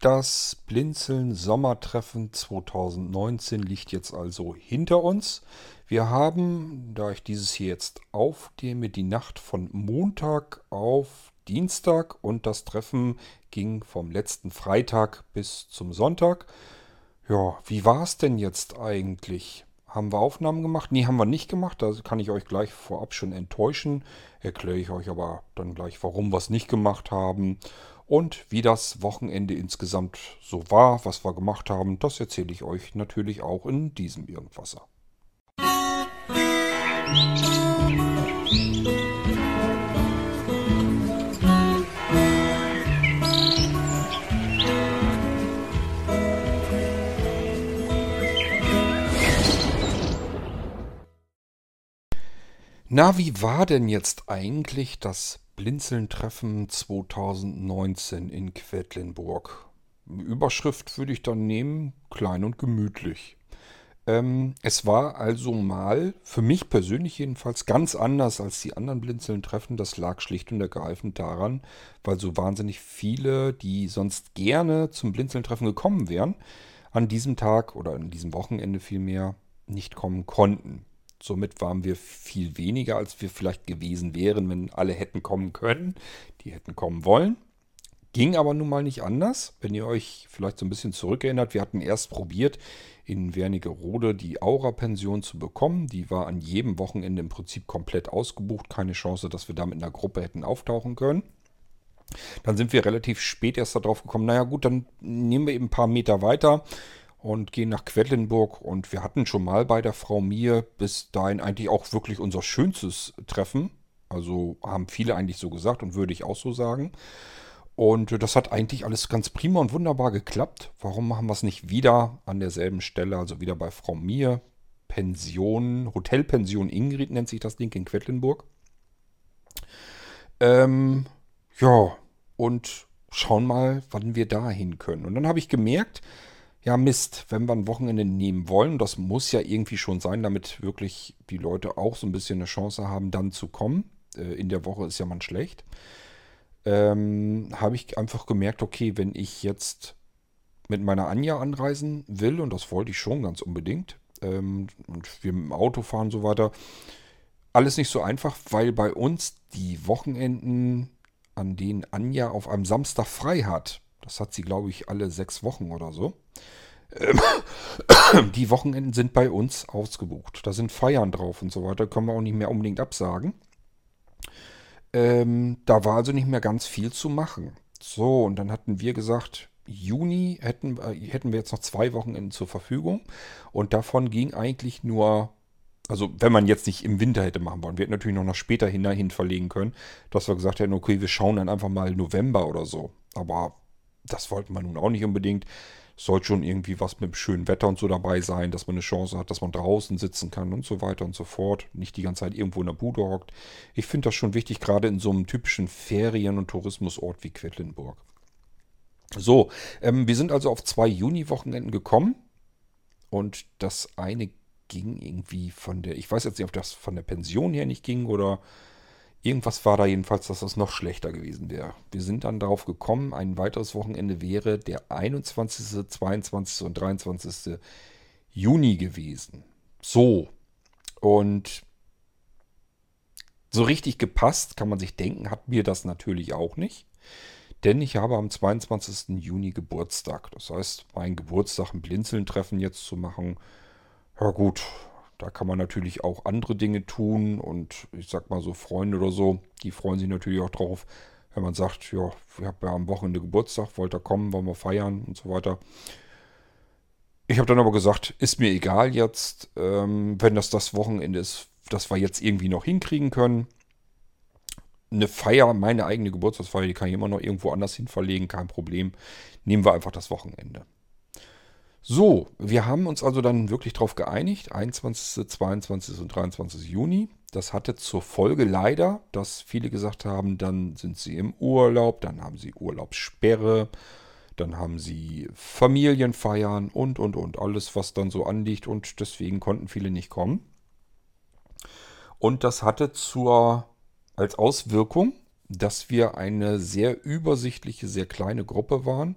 Das Blinzeln Sommertreffen 2019 liegt jetzt also hinter uns. Wir haben, da ich dieses hier jetzt aufnehme, die Nacht von Montag auf Dienstag und das Treffen ging vom letzten Freitag bis zum Sonntag. Ja, wie war es denn jetzt eigentlich? Haben wir Aufnahmen gemacht? Nee, haben wir nicht gemacht. Da kann ich euch gleich vorab schon enttäuschen. Erkläre ich euch aber dann gleich, warum wir es nicht gemacht haben. Und wie das Wochenende insgesamt so war, was wir gemacht haben, das erzähle ich euch natürlich auch in diesem Irgendwasser. Na, wie war denn jetzt eigentlich das Blinzeln-Treffen 2019 in Quedlinburg. Überschrift würde ich dann nehmen, klein und gemütlich. Ähm, es war also mal, für mich persönlich jedenfalls, ganz anders als die anderen Blinzeln-Treffen. Das lag schlicht und ergreifend daran, weil so wahnsinnig viele, die sonst gerne zum Blinzeln-Treffen gekommen wären, an diesem Tag oder an diesem Wochenende vielmehr nicht kommen konnten. Somit waren wir viel weniger, als wir vielleicht gewesen wären, wenn alle hätten kommen können, die hätten kommen wollen. Ging aber nun mal nicht anders. Wenn ihr euch vielleicht so ein bisschen zurückerinnert, wir hatten erst probiert, in Wernigerode die Aura-Pension zu bekommen. Die war an jedem Wochenende im Prinzip komplett ausgebucht. Keine Chance, dass wir da mit einer Gruppe hätten auftauchen können. Dann sind wir relativ spät erst darauf gekommen, naja gut, dann nehmen wir eben ein paar Meter weiter und gehen nach Quedlinburg. Und wir hatten schon mal bei der Frau Mir bis dahin eigentlich auch wirklich unser schönstes Treffen. Also haben viele eigentlich so gesagt und würde ich auch so sagen. Und das hat eigentlich alles ganz prima und wunderbar geklappt. Warum machen wir es nicht wieder an derselben Stelle, also wieder bei Frau Mir? Pension, Hotelpension Ingrid nennt sich das Ding in Quedlinburg. Ähm, ja, und schauen mal, wann wir da hin können. Und dann habe ich gemerkt, ja Mist, wenn wir ein Wochenende nehmen wollen, das muss ja irgendwie schon sein, damit wirklich die Leute auch so ein bisschen eine Chance haben, dann zu kommen. Äh, in der Woche ist ja man schlecht. Ähm, habe ich einfach gemerkt, okay, wenn ich jetzt mit meiner Anja anreisen will, und das wollte ich schon ganz unbedingt, ähm, und wir mit dem Auto fahren und so weiter, alles nicht so einfach, weil bei uns die Wochenenden, an denen Anja auf einem Samstag frei hat, das hat sie, glaube ich, alle sechs Wochen oder so. Ähm, die Wochenenden sind bei uns ausgebucht. Da sind Feiern drauf und so weiter. Können wir auch nicht mehr unbedingt absagen. Ähm, da war also nicht mehr ganz viel zu machen. So, und dann hatten wir gesagt, Juni hätten, äh, hätten wir jetzt noch zwei Wochenenden zur Verfügung. Und davon ging eigentlich nur, also wenn man jetzt nicht im Winter hätte machen wollen, wir hätten natürlich noch nach später hinein verlegen können, dass wir gesagt hätten, okay, wir schauen dann einfach mal November oder so. Aber das wollten wir nun auch nicht unbedingt. Es sollte schon irgendwie was mit dem schönen Wetter und so dabei sein, dass man eine Chance hat, dass man draußen sitzen kann und so weiter und so fort. Nicht die ganze Zeit irgendwo in der Bude hockt. Ich finde das schon wichtig, gerade in so einem typischen Ferien- und Tourismusort wie Quedlinburg. So, ähm, wir sind also auf zwei Juni-Wochenenden gekommen. Und das eine ging irgendwie von der, ich weiß jetzt nicht, ob das von der Pension her nicht ging oder Irgendwas war da jedenfalls, dass das noch schlechter gewesen wäre. Wir sind dann darauf gekommen, ein weiteres Wochenende wäre der 21., 22. und 23. Juni gewesen. So. Und so richtig gepasst, kann man sich denken, hat mir das natürlich auch nicht. Denn ich habe am 22. Juni Geburtstag. Das heißt, meinen Geburtstag ein Blinzeln-Treffen jetzt zu machen, ja gut, da kann man natürlich auch andere Dinge tun und ich sag mal so Freunde oder so, die freuen sich natürlich auch drauf, wenn man sagt, ja, ich habe ja am Wochenende Geburtstag, wollt ihr kommen, wollen wir feiern und so weiter. Ich habe dann aber gesagt, ist mir egal jetzt, ähm, wenn das das Wochenende ist, das wir jetzt irgendwie noch hinkriegen können. Eine Feier, meine eigene Geburtstagsfeier, die kann ich immer noch irgendwo anders hin verlegen, kein Problem. Nehmen wir einfach das Wochenende. So, wir haben uns also dann wirklich darauf geeinigt, 21., 22. und 23. Juni. Das hatte zur Folge leider, dass viele gesagt haben, dann sind sie im Urlaub, dann haben sie Urlaubssperre, dann haben sie Familienfeiern und, und, und, alles, was dann so anliegt und deswegen konnten viele nicht kommen. Und das hatte zur, als Auswirkung, dass wir eine sehr übersichtliche, sehr kleine Gruppe waren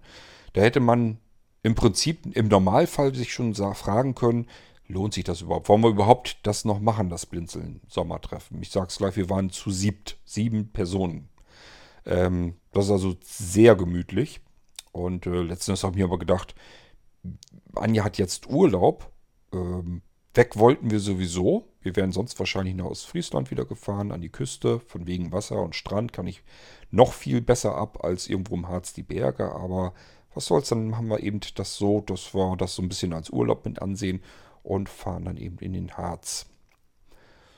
Da hätte man im Prinzip im Normalfall sich schon fragen können, lohnt sich das überhaupt? Wollen wir überhaupt das noch machen, das Blinzeln Sommertreffen? Ich sage es gleich, wir waren zu siebt, sieben Personen. Ähm, das ist also sehr gemütlich. Und äh, letztendlich habe ich mir aber gedacht, Anja hat jetzt Urlaub. Ähm, weg wollten wir sowieso. Wir wären sonst wahrscheinlich nach Ostfriesland wieder gefahren, an die Küste. Von wegen Wasser und Strand kann ich noch viel besser ab als irgendwo im Harz die Berge. Aber was soll's, dann haben wir eben das so, dass wir das so ein bisschen als Urlaub mit ansehen und fahren dann eben in den Harz.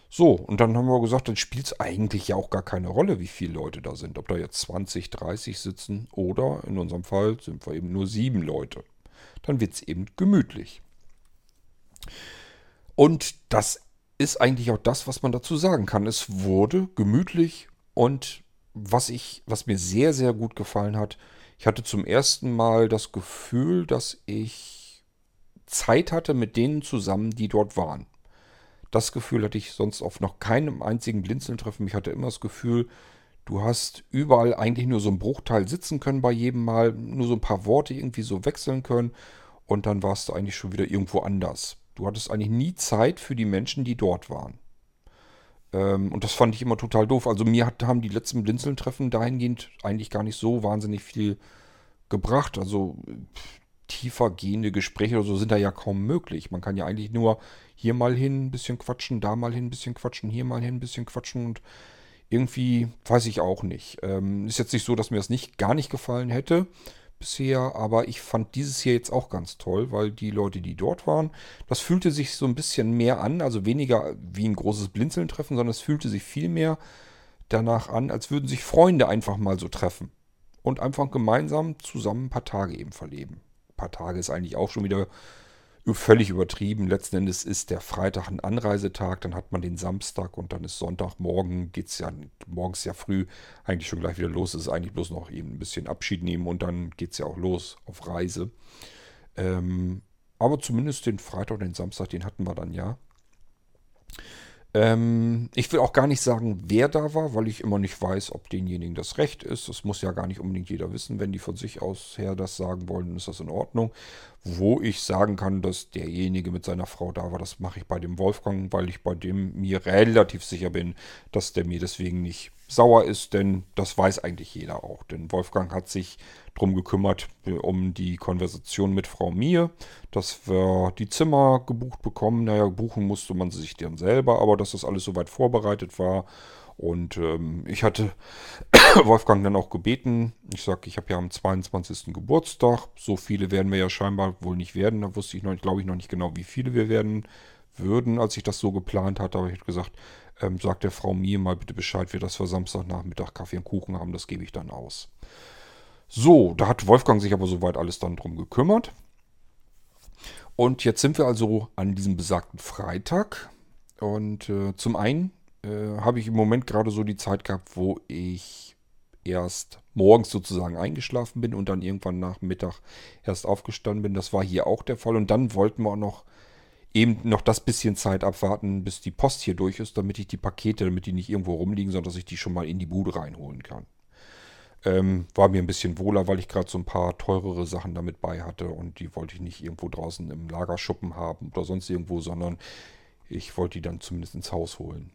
So, und dann haben wir gesagt, dann spielt es eigentlich ja auch gar keine Rolle, wie viele Leute da sind. Ob da jetzt 20, 30 sitzen oder in unserem Fall sind wir eben nur sieben Leute. Dann wird es eben gemütlich. Und das ist eigentlich auch das, was man dazu sagen kann. Es wurde gemütlich und was ich, was mir sehr, sehr gut gefallen hat, ich hatte zum ersten Mal das Gefühl, dass ich Zeit hatte mit denen zusammen, die dort waren. Das Gefühl hatte ich sonst auf noch keinem einzigen Blinzeln-Treffen. Ich hatte immer das Gefühl, du hast überall eigentlich nur so einen Bruchteil sitzen können bei jedem Mal, nur so ein paar Worte irgendwie so wechseln können und dann warst du eigentlich schon wieder irgendwo anders. Du hattest eigentlich nie Zeit für die Menschen, die dort waren. Ähm, und das fand ich immer total doof. Also mir hat, haben die letzten Blinzeln-Treffen dahingehend eigentlich gar nicht so wahnsinnig viel gebracht. Also tiefer gehende Gespräche oder so sind da ja kaum möglich. Man kann ja eigentlich nur hier mal hin ein bisschen quatschen, da mal hin ein bisschen quatschen, hier mal hin ein bisschen quatschen und irgendwie weiß ich auch nicht. Ähm, ist jetzt nicht so, dass mir das nicht gar nicht gefallen hätte bisher, aber ich fand dieses hier jetzt auch ganz toll, weil die Leute, die dort waren, das fühlte sich so ein bisschen mehr an, also weniger wie ein großes Blinzeln treffen, sondern es fühlte sich viel mehr danach an, als würden sich Freunde einfach mal so treffen und einfach gemeinsam zusammen ein paar Tage eben verleben. Ein paar Tage ist eigentlich auch schon wieder völlig übertrieben. Letzten Endes ist der Freitag ein Anreisetag, dann hat man den Samstag und dann ist Sonntagmorgen, geht es ja morgens ja früh eigentlich schon gleich wieder los. Es ist eigentlich bloß noch eben ein bisschen Abschied nehmen und dann geht es ja auch los auf Reise. Ähm, aber zumindest den Freitag und den Samstag, den hatten wir dann ja. Ähm, ich will auch gar nicht sagen, wer da war, weil ich immer nicht weiß, ob denjenigen das Recht ist. Das muss ja gar nicht unbedingt jeder wissen. Wenn die von sich aus her das sagen wollen, ist das in Ordnung. Wo ich sagen kann, dass derjenige mit seiner Frau da war, das mache ich bei dem Wolfgang, weil ich bei dem mir relativ sicher bin, dass der mir deswegen nicht sauer ist, denn das weiß eigentlich jeder auch. Denn Wolfgang hat sich darum gekümmert, äh, um die Konversation mit Frau Mie, dass wir die Zimmer gebucht bekommen. Naja, buchen musste man sie sich dann selber, aber dass das alles soweit vorbereitet war. Und ähm, ich hatte Wolfgang dann auch gebeten. Ich sage, ich habe ja am 22. Geburtstag. So viele werden wir ja scheinbar wohl nicht werden. Da wusste ich noch, glaube ich, noch nicht genau, wie viele wir werden würden, als ich das so geplant hatte. Aber ich habe gesagt, ähm, sagt der Frau mir mal bitte Bescheid, wir das für Samstagnachmittag Kaffee und Kuchen haben, das gebe ich dann aus. So, da hat Wolfgang sich aber soweit alles dann drum gekümmert. Und jetzt sind wir also an diesem besagten Freitag. Und äh, zum einen äh, habe ich im Moment gerade so die Zeit gehabt, wo ich erst morgens sozusagen eingeschlafen bin und dann irgendwann nach Mittag erst aufgestanden bin. Das war hier auch der Fall. Und dann wollten wir auch noch eben noch das bisschen Zeit abwarten, bis die Post hier durch ist, damit ich die Pakete, damit die nicht irgendwo rumliegen, sondern dass ich die schon mal in die Bude reinholen kann. Ähm, war mir ein bisschen wohler, weil ich gerade so ein paar teurere Sachen damit bei hatte und die wollte ich nicht irgendwo draußen im Lagerschuppen haben oder sonst irgendwo, sondern ich wollte die dann zumindest ins Haus holen.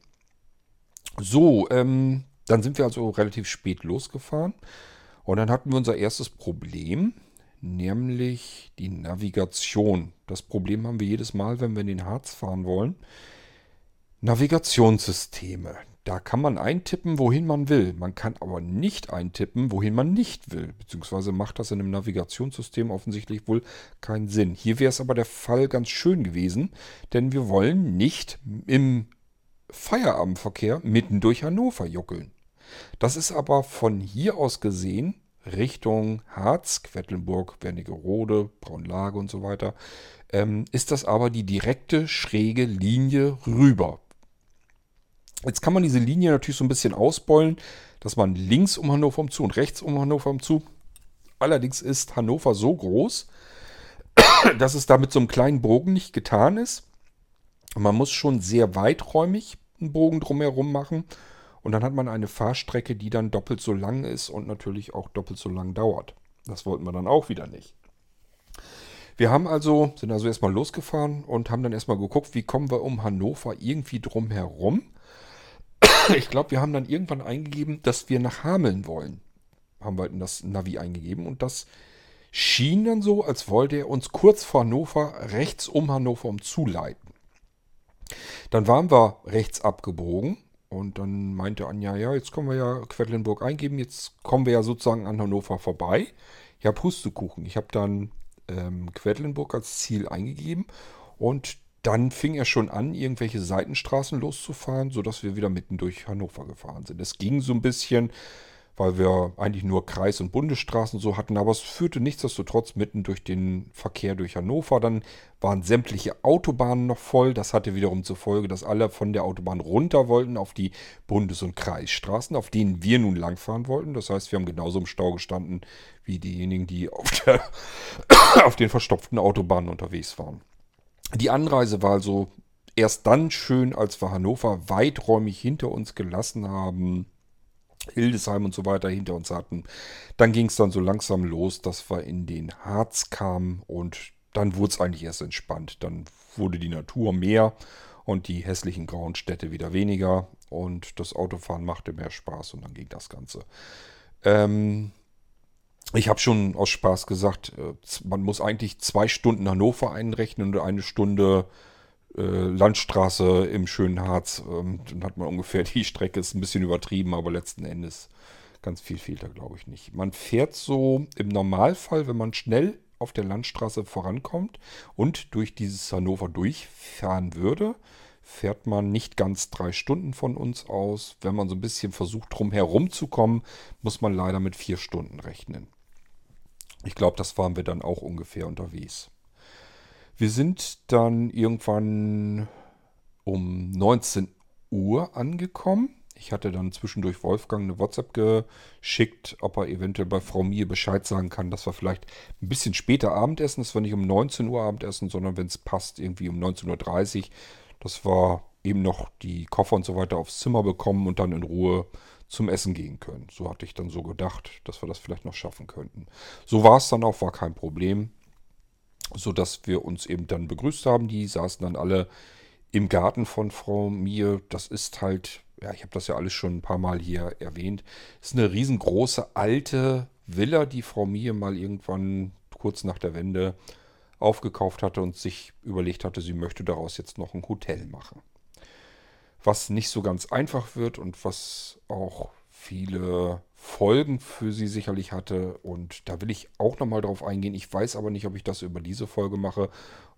So, ähm, dann sind wir also relativ spät losgefahren und dann hatten wir unser erstes Problem nämlich die Navigation. Das Problem haben wir jedes Mal, wenn wir in den Harz fahren wollen. Navigationssysteme. Da kann man eintippen, wohin man will. Man kann aber nicht eintippen, wohin man nicht will. Beziehungsweise macht das in einem Navigationssystem offensichtlich wohl keinen Sinn. Hier wäre es aber der Fall ganz schön gewesen, denn wir wollen nicht im Feierabendverkehr mitten durch Hannover juckeln. Das ist aber von hier aus gesehen Richtung Harz, Quedlinburg, Wernigerode, Braunlage und so weiter, ähm, ist das aber die direkte schräge Linie rüber. Jetzt kann man diese Linie natürlich so ein bisschen ausbeulen, dass man links um Hannover um zu und rechts um Hannover um zu. Allerdings ist Hannover so groß, dass es da mit so einem kleinen Bogen nicht getan ist. Man muss schon sehr weiträumig einen Bogen drumherum machen und dann hat man eine Fahrstrecke, die dann doppelt so lang ist und natürlich auch doppelt so lang dauert. Das wollten wir dann auch wieder nicht. Wir haben also, sind also erstmal losgefahren und haben dann erstmal geguckt, wie kommen wir um Hannover irgendwie drum herum. Ich glaube, wir haben dann irgendwann eingegeben, dass wir nach Hameln wollen. Haben wir in das Navi eingegeben und das schien dann so, als wollte er uns kurz vor Hannover rechts um Hannover umzuleiten. Dann waren wir rechts abgebogen und dann meinte Anja, ja, jetzt können wir ja Quedlinburg eingeben, jetzt kommen wir ja sozusagen an Hannover vorbei. Ja, Pustekuchen. Ich habe dann ähm, Quedlinburg als Ziel eingegeben und dann fing er schon an, irgendwelche Seitenstraßen loszufahren, sodass wir wieder mitten durch Hannover gefahren sind. Es ging so ein bisschen weil wir eigentlich nur Kreis- und Bundesstraßen so hatten, aber es führte nichtsdestotrotz mitten durch den Verkehr durch Hannover. Dann waren sämtliche Autobahnen noch voll. Das hatte wiederum zur Folge, dass alle von der Autobahn runter wollten auf die Bundes- und Kreisstraßen, auf denen wir nun langfahren wollten. Das heißt, wir haben genauso im Stau gestanden wie diejenigen, die auf, der, auf den verstopften Autobahnen unterwegs waren. Die Anreise war also erst dann schön, als wir Hannover weiträumig hinter uns gelassen haben Hildesheim und so weiter hinter uns hatten. Dann ging es dann so langsam los, dass wir in den Harz kamen und dann wurde es eigentlich erst entspannt. Dann wurde die Natur mehr und die hässlichen grauen Städte wieder weniger und das Autofahren machte mehr Spaß und dann ging das Ganze. Ähm, ich habe schon aus Spaß gesagt, äh, man muss eigentlich zwei Stunden Hannover einrechnen und eine Stunde Landstraße im schönen Harz. Ähm, dann hat man ungefähr die Strecke, ist ein bisschen übertrieben, aber letzten Endes ganz viel fehlt da, glaube ich, nicht. Man fährt so im Normalfall, wenn man schnell auf der Landstraße vorankommt und durch dieses Hannover durchfahren würde, fährt man nicht ganz drei Stunden von uns aus. Wenn man so ein bisschen versucht, drum herum zu kommen, muss man leider mit vier Stunden rechnen. Ich glaube, das waren wir dann auch ungefähr unterwegs. Wir sind dann irgendwann um 19 Uhr angekommen. Ich hatte dann zwischendurch Wolfgang eine WhatsApp geschickt, ob er eventuell bei Frau Mie Bescheid sagen kann, dass wir vielleicht ein bisschen später Abendessen, das war nicht um 19 Uhr Abendessen, sondern wenn es passt, irgendwie um 19.30 Uhr. Das war eben noch die Koffer und so weiter aufs Zimmer bekommen und dann in Ruhe zum Essen gehen können. So hatte ich dann so gedacht, dass wir das vielleicht noch schaffen könnten. So war es dann auch, war kein Problem sodass wir uns eben dann begrüßt haben. Die saßen dann alle im Garten von Frau Mie. Das ist halt, ja, ich habe das ja alles schon ein paar Mal hier erwähnt, ist eine riesengroße alte Villa, die Frau Mie mal irgendwann kurz nach der Wende aufgekauft hatte und sich überlegt hatte, sie möchte daraus jetzt noch ein Hotel machen. Was nicht so ganz einfach wird und was auch viele Folgen für sie sicherlich hatte. Und da will ich auch nochmal drauf eingehen. Ich weiß aber nicht, ob ich das über diese Folge mache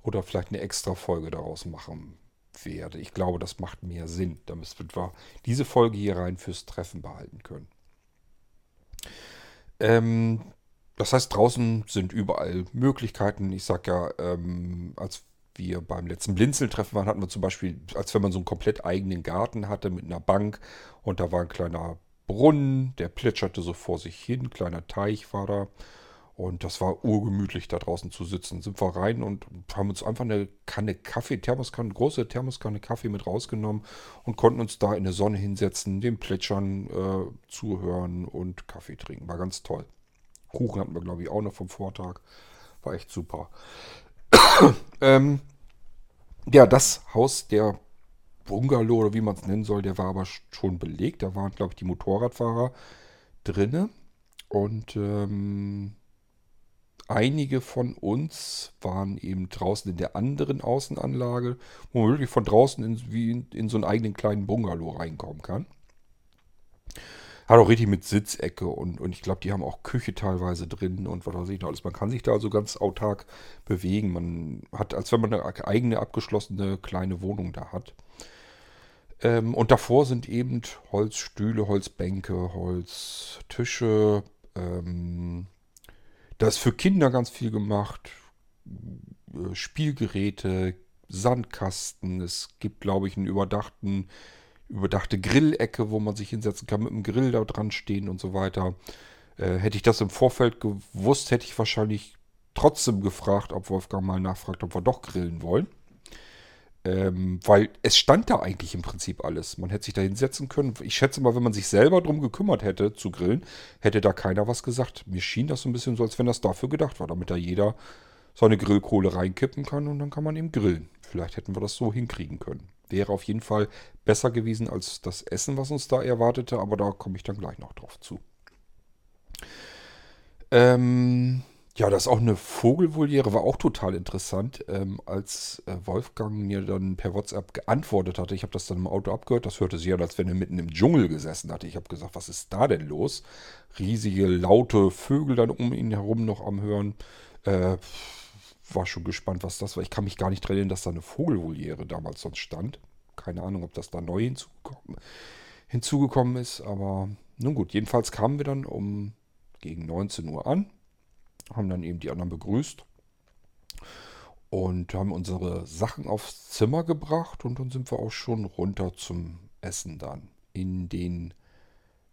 oder vielleicht eine extra Folge daraus machen werde. Ich glaube, das macht mehr Sinn. Damit wir diese Folge hier rein fürs Treffen behalten können. Ähm, das heißt, draußen sind überall Möglichkeiten. Ich sage ja, ähm, als wir beim letzten Blinzeltreffen waren, hatten wir zum Beispiel, als wenn man so einen komplett eigenen Garten hatte mit einer Bank und da war ein kleiner Brunnen, der plätscherte so vor sich hin, kleiner Teich war da. Und das war urgemütlich, da draußen zu sitzen. Sind wir rein und haben uns einfach eine Kanne Kaffee, Thermoskanne, große Thermoskanne Kaffee mit rausgenommen und konnten uns da in der Sonne hinsetzen, dem Plätschern äh, zuhören und Kaffee trinken. War ganz toll. Kuchen hatten wir, glaube ich, auch noch vom Vortag. War echt super. ähm, ja, das Haus der Bungalow oder wie man es nennen soll, der war aber schon belegt. Da waren, glaube ich, die Motorradfahrer drinne. Und ähm, einige von uns waren eben draußen in der anderen Außenanlage, wo man wirklich von draußen in, wie in, in so einen eigenen kleinen Bungalow reinkommen kann. Hat auch richtig mit Sitzecke und, und ich glaube, die haben auch Küche teilweise drin und was weiß ich noch alles. Man kann sich da also ganz autark bewegen. Man hat, als wenn man eine eigene abgeschlossene kleine Wohnung da hat. Ähm, und davor sind eben Holzstühle, Holzbänke, Holztische. Ähm, da ist für Kinder ganz viel gemacht. Äh, Spielgeräte, Sandkasten. Es gibt, glaube ich, einen überdachten, überdachte Grillecke, wo man sich hinsetzen kann, mit einem Grill da dran stehen und so weiter. Äh, hätte ich das im Vorfeld gewusst, hätte ich wahrscheinlich trotzdem gefragt, ob Wolfgang mal nachfragt, ob wir doch grillen wollen. Ähm, weil es stand da eigentlich im Prinzip alles. Man hätte sich da hinsetzen können. Ich schätze mal, wenn man sich selber darum gekümmert hätte zu grillen, hätte da keiner was gesagt. Mir schien das so ein bisschen so, als wenn das dafür gedacht war, damit da jeder seine Grillkohle reinkippen kann und dann kann man eben grillen. Vielleicht hätten wir das so hinkriegen können. Wäre auf jeden Fall besser gewesen als das Essen, was uns da erwartete, aber da komme ich dann gleich noch drauf zu. Ähm, ja, das ist auch eine Vogelvoliere, war auch total interessant, ähm, als äh, Wolfgang mir dann per WhatsApp geantwortet hatte. Ich habe das dann im Auto abgehört. Das hörte sich an, als wenn er mitten im Dschungel gesessen hatte. Ich habe gesagt, was ist da denn los? Riesige, laute Vögel dann um ihn herum noch am Hören. Äh, war schon gespannt, was das war. Ich kann mich gar nicht erinnern, dass da eine Vogelvoliere damals sonst stand. Keine Ahnung, ob das da neu hinzugekommen, hinzugekommen ist. Aber nun gut, jedenfalls kamen wir dann um gegen 19 Uhr an haben dann eben die anderen begrüßt und haben unsere Sachen aufs Zimmer gebracht und dann sind wir auch schon runter zum Essen dann in den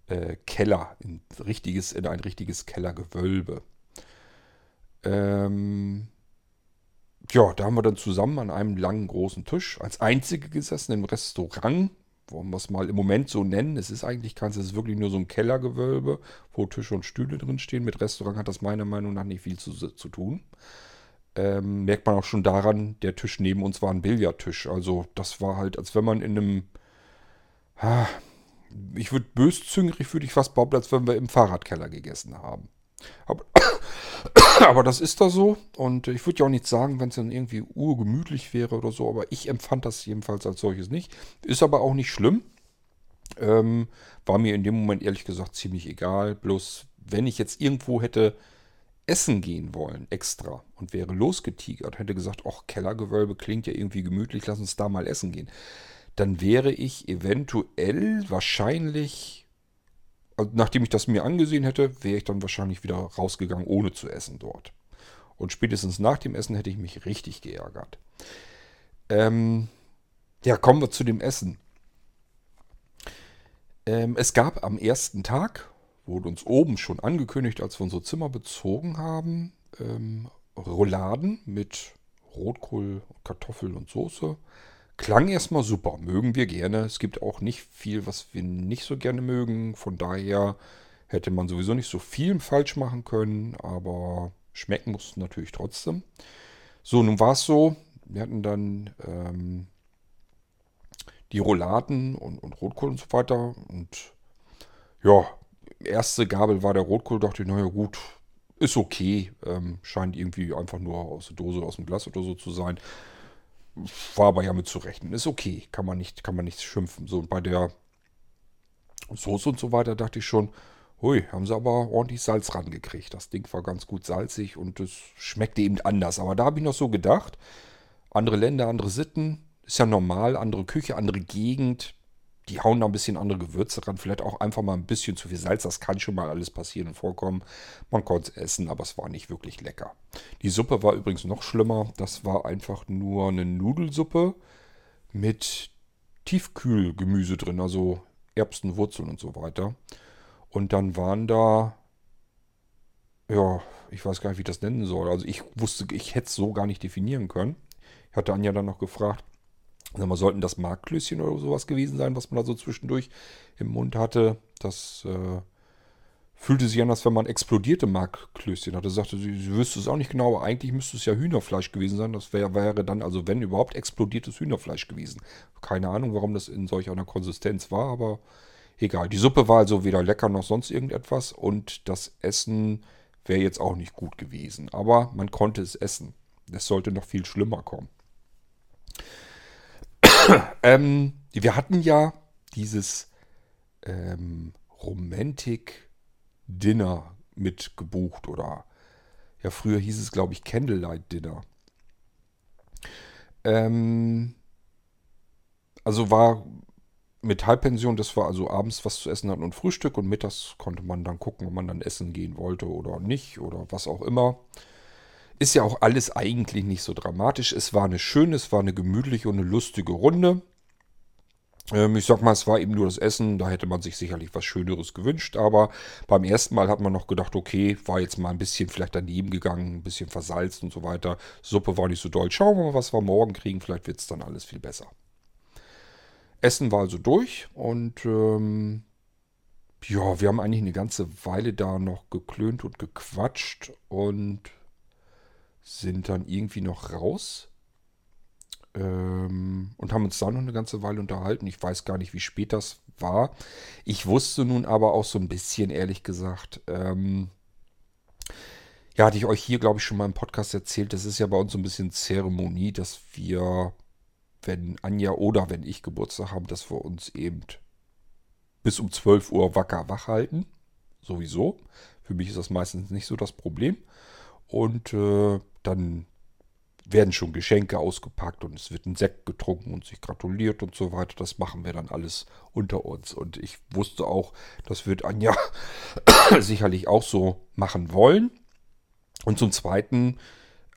äh, Keller, in, richtiges, in ein richtiges Kellergewölbe. Ähm, ja, da haben wir dann zusammen an einem langen großen Tisch als einzige gesessen im Restaurant wollen wir es mal im Moment so nennen. Es ist eigentlich keins, es ist wirklich nur so ein Kellergewölbe, wo Tische und Stühle drin stehen. Mit Restaurant hat das meiner Meinung nach nicht viel zu, zu tun. Ähm, merkt man auch schon daran, der Tisch neben uns war ein Billardtisch. Also das war halt, als wenn man in einem, ah, ich würde böszüngerig, würde ich fast behaupten, als wenn wir im Fahrradkeller gegessen haben. Aber aber das ist da so. Und ich würde ja auch nichts sagen, wenn es dann irgendwie urgemütlich wäre oder so. Aber ich empfand das jedenfalls als solches nicht. Ist aber auch nicht schlimm. Ähm, war mir in dem Moment ehrlich gesagt ziemlich egal. Bloß wenn ich jetzt irgendwo hätte essen gehen wollen, extra, und wäre losgetigert, hätte gesagt, ach, Kellergewölbe klingt ja irgendwie gemütlich, lass uns da mal essen gehen. Dann wäre ich eventuell wahrscheinlich nachdem ich das mir angesehen hätte, wäre ich dann wahrscheinlich wieder rausgegangen, ohne zu essen dort. Und spätestens nach dem Essen hätte ich mich richtig geärgert. Ähm, ja, kommen wir zu dem Essen. Ähm, es gab am ersten Tag, wurde uns oben schon angekündigt, als wir unser Zimmer bezogen haben, ähm, Rouladen mit Rotkohl, Kartoffeln und Soße. Klang erstmal super, mögen wir gerne. Es gibt auch nicht viel, was wir nicht so gerne mögen. Von daher hätte man sowieso nicht so viel falsch machen können, aber schmecken muss natürlich trotzdem. So, nun war es so, wir hatten dann ähm, die Rouladen und, und Rotkohl und so weiter. Und ja, erste Gabel war der Rotkohl, dachte ich, naja gut, ist okay. Ähm, scheint irgendwie einfach nur aus der Dose, aus dem Glas oder so zu sein. War aber ja mit zu rechnen. Ist okay, kann man nicht, kann man nicht schimpfen. So bei der Soße und so weiter dachte ich schon, hui, haben sie aber ordentlich Salz rangekriegt. Das Ding war ganz gut salzig und es schmeckte eben anders. Aber da habe ich noch so gedacht, andere Länder, andere Sitten, ist ja normal, andere Küche, andere Gegend die hauen da ein bisschen andere Gewürze ran, vielleicht auch einfach mal ein bisschen zu viel Salz. Das kann schon mal alles passieren und vorkommen. Man konnte es essen, aber es war nicht wirklich lecker. Die Suppe war übrigens noch schlimmer. Das war einfach nur eine Nudelsuppe mit Tiefkühlgemüse drin, also Erbsen, Wurzeln und so weiter. Und dann waren da, ja, ich weiß gar nicht, wie ich das nennen soll. Also ich wusste, ich hätte es so gar nicht definieren können. Ich hatte Anja dann noch gefragt, Sag mal, sollten das Markklößchen oder sowas gewesen sein, was man da so zwischendurch im Mund hatte. Das äh, fühlte sich an, als wenn man explodierte Markklößchen hatte. Sagte, sie, sie wüsste es auch nicht genau, aber eigentlich müsste es ja Hühnerfleisch gewesen sein. Das wär, wäre dann, also wenn überhaupt, explodiertes Hühnerfleisch gewesen. Keine Ahnung, warum das in solch einer Konsistenz war, aber egal. Die Suppe war also weder lecker noch sonst irgendetwas und das Essen wäre jetzt auch nicht gut gewesen. Aber man konnte es essen. Es sollte noch viel schlimmer kommen. Ähm, wir hatten ja dieses ähm, Romantic Dinner mit gebucht oder ja, früher hieß es, glaube ich, Candlelight Dinner. Ähm, also war mit Halbpension, das war also abends was zu essen hatten und Frühstück und mittags konnte man dann gucken, ob man dann essen gehen wollte oder nicht oder was auch immer. Ist ja auch alles eigentlich nicht so dramatisch. Es war eine schöne, es war eine gemütliche und eine lustige Runde. Ähm, ich sag mal, es war eben nur das Essen, da hätte man sich sicherlich was Schöneres gewünscht, aber beim ersten Mal hat man noch gedacht, okay, war jetzt mal ein bisschen vielleicht daneben gegangen, ein bisschen versalzt und so weiter. Suppe war nicht so doll. Schauen wir mal, was wir morgen kriegen, vielleicht wird es dann alles viel besser. Essen war also durch und ähm, ja, wir haben eigentlich eine ganze Weile da noch geklönt und gequatscht und sind dann irgendwie noch raus ähm, und haben uns da noch eine ganze Weile unterhalten. Ich weiß gar nicht, wie spät das war. Ich wusste nun aber auch so ein bisschen, ehrlich gesagt, ähm, ja, hatte ich euch hier, glaube ich, schon mal im Podcast erzählt, das ist ja bei uns so ein bisschen Zeremonie, dass wir, wenn Anja oder wenn ich Geburtstag haben, dass wir uns eben bis um 12 Uhr wacker wach halten. Sowieso. Für mich ist das meistens nicht so das Problem. Und äh, dann werden schon Geschenke ausgepackt und es wird ein Sekt getrunken und sich gratuliert und so weiter. Das machen wir dann alles unter uns. Und ich wusste auch, das wird Anja sicherlich auch so machen wollen. Und zum Zweiten,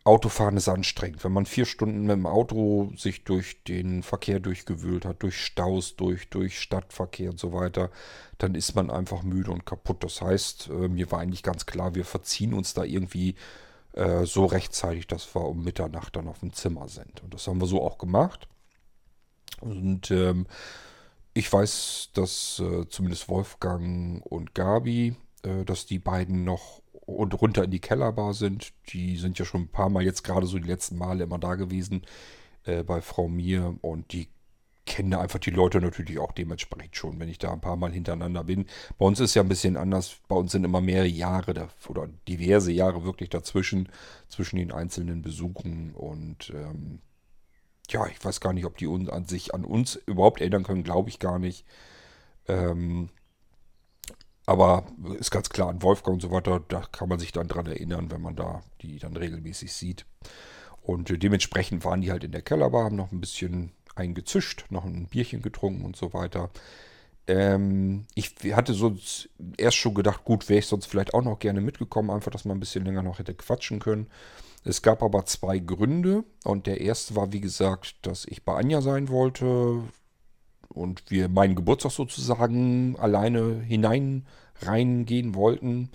Autofahren ist anstrengend. Wenn man vier Stunden mit dem Auto sich durch den Verkehr durchgewühlt hat, durch Staus, durch, durch Stadtverkehr und so weiter, dann ist man einfach müde und kaputt. Das heißt, äh, mir war eigentlich ganz klar, wir verziehen uns da irgendwie äh, so rechtzeitig, dass wir um Mitternacht dann auf dem Zimmer sind. Und das haben wir so auch gemacht. Und ähm, ich weiß, dass äh, zumindest Wolfgang und Gabi, äh, dass die beiden noch und runter in die Kellerbar sind. Die sind ja schon ein paar Mal jetzt gerade so die letzten Male immer da gewesen äh, bei Frau Mir und die kenne einfach die Leute natürlich auch dementsprechend schon, wenn ich da ein paar Mal hintereinander bin. Bei uns ist ja ein bisschen anders. Bei uns sind immer mehrere Jahre oder diverse Jahre wirklich dazwischen, zwischen den einzelnen Besuchen. Und ähm, ja, ich weiß gar nicht, ob die uns an sich an uns überhaupt erinnern können, glaube ich gar nicht. Ähm, aber ist ganz klar, an Wolfgang und so weiter, da kann man sich dann dran erinnern, wenn man da die dann regelmäßig sieht. Und äh, dementsprechend waren die halt in der Kellerbar, haben noch ein bisschen eingezischt, noch ein Bierchen getrunken und so weiter. Ähm, ich hatte so erst schon gedacht, gut, wäre ich sonst vielleicht auch noch gerne mitgekommen, einfach, dass man ein bisschen länger noch hätte quatschen können. Es gab aber zwei Gründe und der erste war, wie gesagt, dass ich bei Anja sein wollte und wir meinen Geburtstag sozusagen alleine hinein reingehen wollten.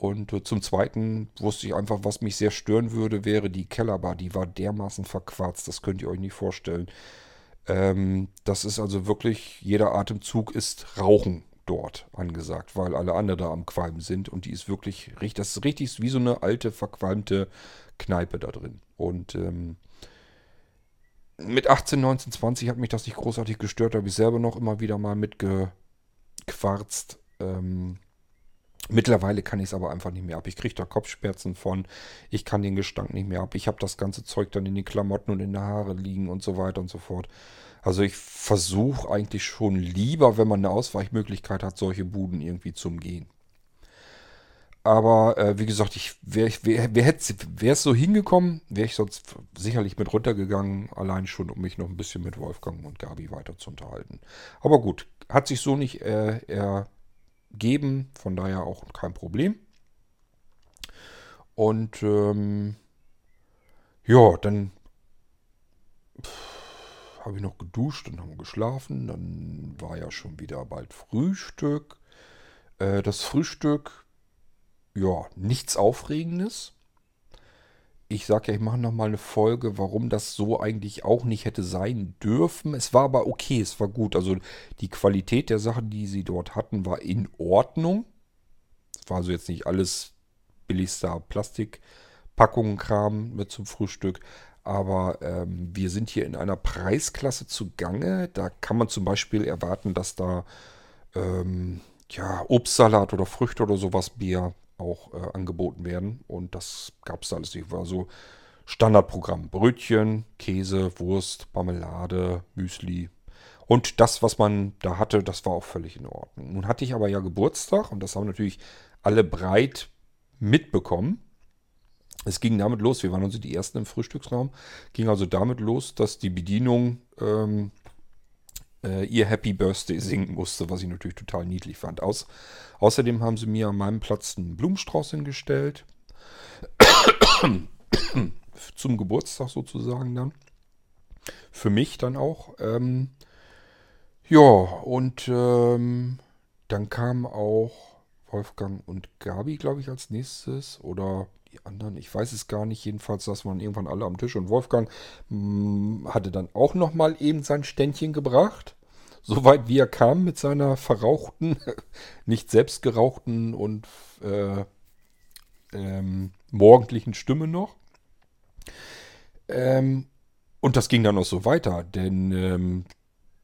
Und äh, zum Zweiten wusste ich einfach, was mich sehr stören würde, wäre die Kellerbar. Die war dermaßen verquarzt, das könnt ihr euch nicht vorstellen. Ähm, das ist also wirklich, jeder Atemzug ist Rauchen dort angesagt, weil alle anderen da am Qualmen sind. Und die ist wirklich, das ist richtig wie so eine alte, verqualmte Kneipe da drin. Und ähm, mit 18, 19, 20 hat mich das nicht großartig gestört. Da habe ich selber noch immer wieder mal mitgequarzt. Ähm, Mittlerweile kann ich es aber einfach nicht mehr ab. Ich kriege da Kopfschmerzen von. Ich kann den Gestank nicht mehr ab. Ich habe das ganze Zeug dann in den Klamotten und in den Haare liegen und so weiter und so fort. Also ich versuche eigentlich schon lieber, wenn man eine Ausweichmöglichkeit hat, solche Buden irgendwie zu umgehen. Aber äh, wie gesagt, ich wäre wär, wär, wär es so hingekommen, wäre ich sonst sicherlich mit runtergegangen, allein schon, um mich noch ein bisschen mit Wolfgang und Gabi weiter zu unterhalten. Aber gut, hat sich so nicht äh, er, geben, von daher auch kein Problem. Und ähm, ja, dann habe ich noch geduscht und haben geschlafen. Dann war ja schon wieder bald Frühstück. Äh, das Frühstück, ja, nichts Aufregendes ich sage ja, ich mache nochmal eine Folge, warum das so eigentlich auch nicht hätte sein dürfen. Es war aber okay, es war gut. Also die Qualität der Sachen, die sie dort hatten, war in Ordnung. Es war also jetzt nicht alles billigster Plastikpackungen-Kram mit zum Frühstück. Aber ähm, wir sind hier in einer Preisklasse zugange. Da kann man zum Beispiel erwarten, dass da ähm, ja, Obstsalat oder Früchte oder sowas Bier auch äh, angeboten werden. Und das gab es da alles nicht. War so Standardprogramm. Brötchen, Käse, Wurst, Marmelade, Müsli. Und das, was man da hatte, das war auch völlig in Ordnung. Nun hatte ich aber ja Geburtstag und das haben natürlich alle breit mitbekommen. Es ging damit los, wir waren also die Ersten im Frühstücksraum, ging also damit los, dass die Bedienung ähm, äh, ihr Happy Birthday singen musste, was ich natürlich total niedlich fand. Aus, außerdem haben sie mir an meinem Platz einen Blumenstrauß hingestellt. Zum Geburtstag sozusagen dann. Für mich dann auch. Ähm, ja, und ähm, dann kam auch Wolfgang und Gabi, glaube ich, als nächstes. Oder die anderen, ich weiß es gar nicht. Jedenfalls saßen wir irgendwann alle am Tisch und Wolfgang mh, mm, hatte dann auch nochmal eben sein Ständchen gebracht. Soweit wie er kam mit seiner verrauchten, nicht selbst gerauchten und äh, ähm, morgendlichen Stimme noch. Ähm, und das ging dann noch so weiter, denn ähm,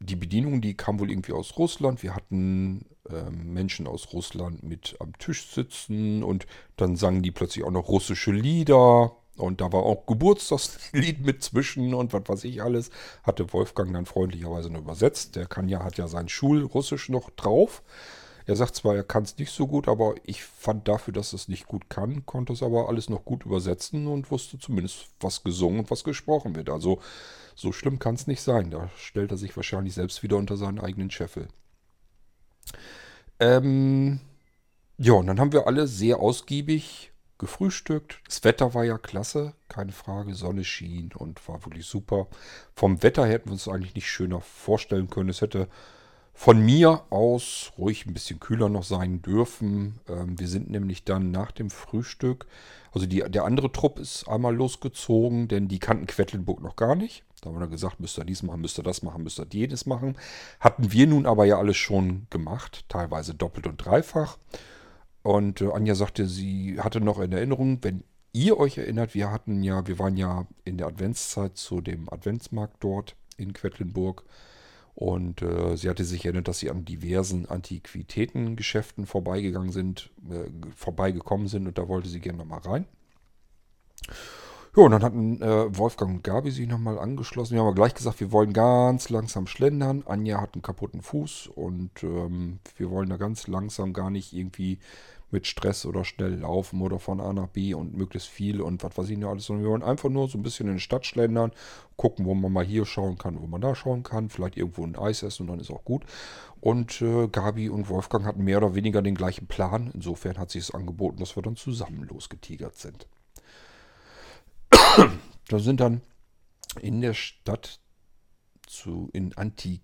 die Bedienung, die kam wohl irgendwie aus Russland. Wir hatten Menschen aus Russland mit am Tisch sitzen und dann sangen die plötzlich auch noch russische Lieder. Und da war auch Geburtstagslied mit zwischen und was weiß ich alles. Hatte Wolfgang dann freundlicherweise nur übersetzt. Der kann ja, hat ja sein Schulrussisch noch drauf. Er sagt zwar, er kann es nicht so gut, aber ich fand dafür, dass es nicht gut kann, konnte es aber alles noch gut übersetzen und wusste zumindest, was gesungen und was gesprochen wird. Also so schlimm kann es nicht sein. Da stellt er sich wahrscheinlich selbst wieder unter seinen eigenen Scheffel. Ähm, ja, und dann haben wir alle sehr ausgiebig gefrühstückt. Das Wetter war ja klasse, keine Frage. Sonne schien und war wirklich super. Vom Wetter hätten wir uns eigentlich nicht schöner vorstellen können. Es hätte von mir aus ruhig ein bisschen kühler noch sein dürfen. Ähm, wir sind nämlich dann nach dem Frühstück, also die, der andere Trupp ist einmal losgezogen, denn die kannten Quedlinburg noch gar nicht. Da haben wir gesagt, müsst ihr dies machen, müsst ihr das machen, müsst ihr jedes machen. Hatten wir nun aber ja alles schon gemacht, teilweise doppelt und dreifach. Und äh, Anja sagte, sie hatte noch in Erinnerung, wenn ihr euch erinnert, wir hatten ja, wir waren ja in der Adventszeit zu dem Adventsmarkt dort in Quedlinburg. Und äh, sie hatte sich erinnert, dass sie an diversen Antiquitätengeschäften vorbeigegangen sind, äh, vorbeigekommen sind und da wollte sie gerne nochmal rein. Ja, und dann hatten äh, Wolfgang und Gabi sich nochmal angeschlossen. Wir haben aber gleich gesagt, wir wollen ganz langsam schlendern. Anja hat einen kaputten Fuß und ähm, wir wollen da ganz langsam gar nicht irgendwie mit Stress oder schnell laufen oder von A nach B und möglichst viel und was weiß ich noch alles, sondern wir wollen einfach nur so ein bisschen in die Stadt schlendern, gucken, wo man mal hier schauen kann, wo man da schauen kann, vielleicht irgendwo ein Eis essen und dann ist auch gut. Und äh, Gabi und Wolfgang hatten mehr oder weniger den gleichen Plan. Insofern hat sich es angeboten, dass wir dann zusammen losgetigert sind. Da sind dann in der Stadt zu, in Antik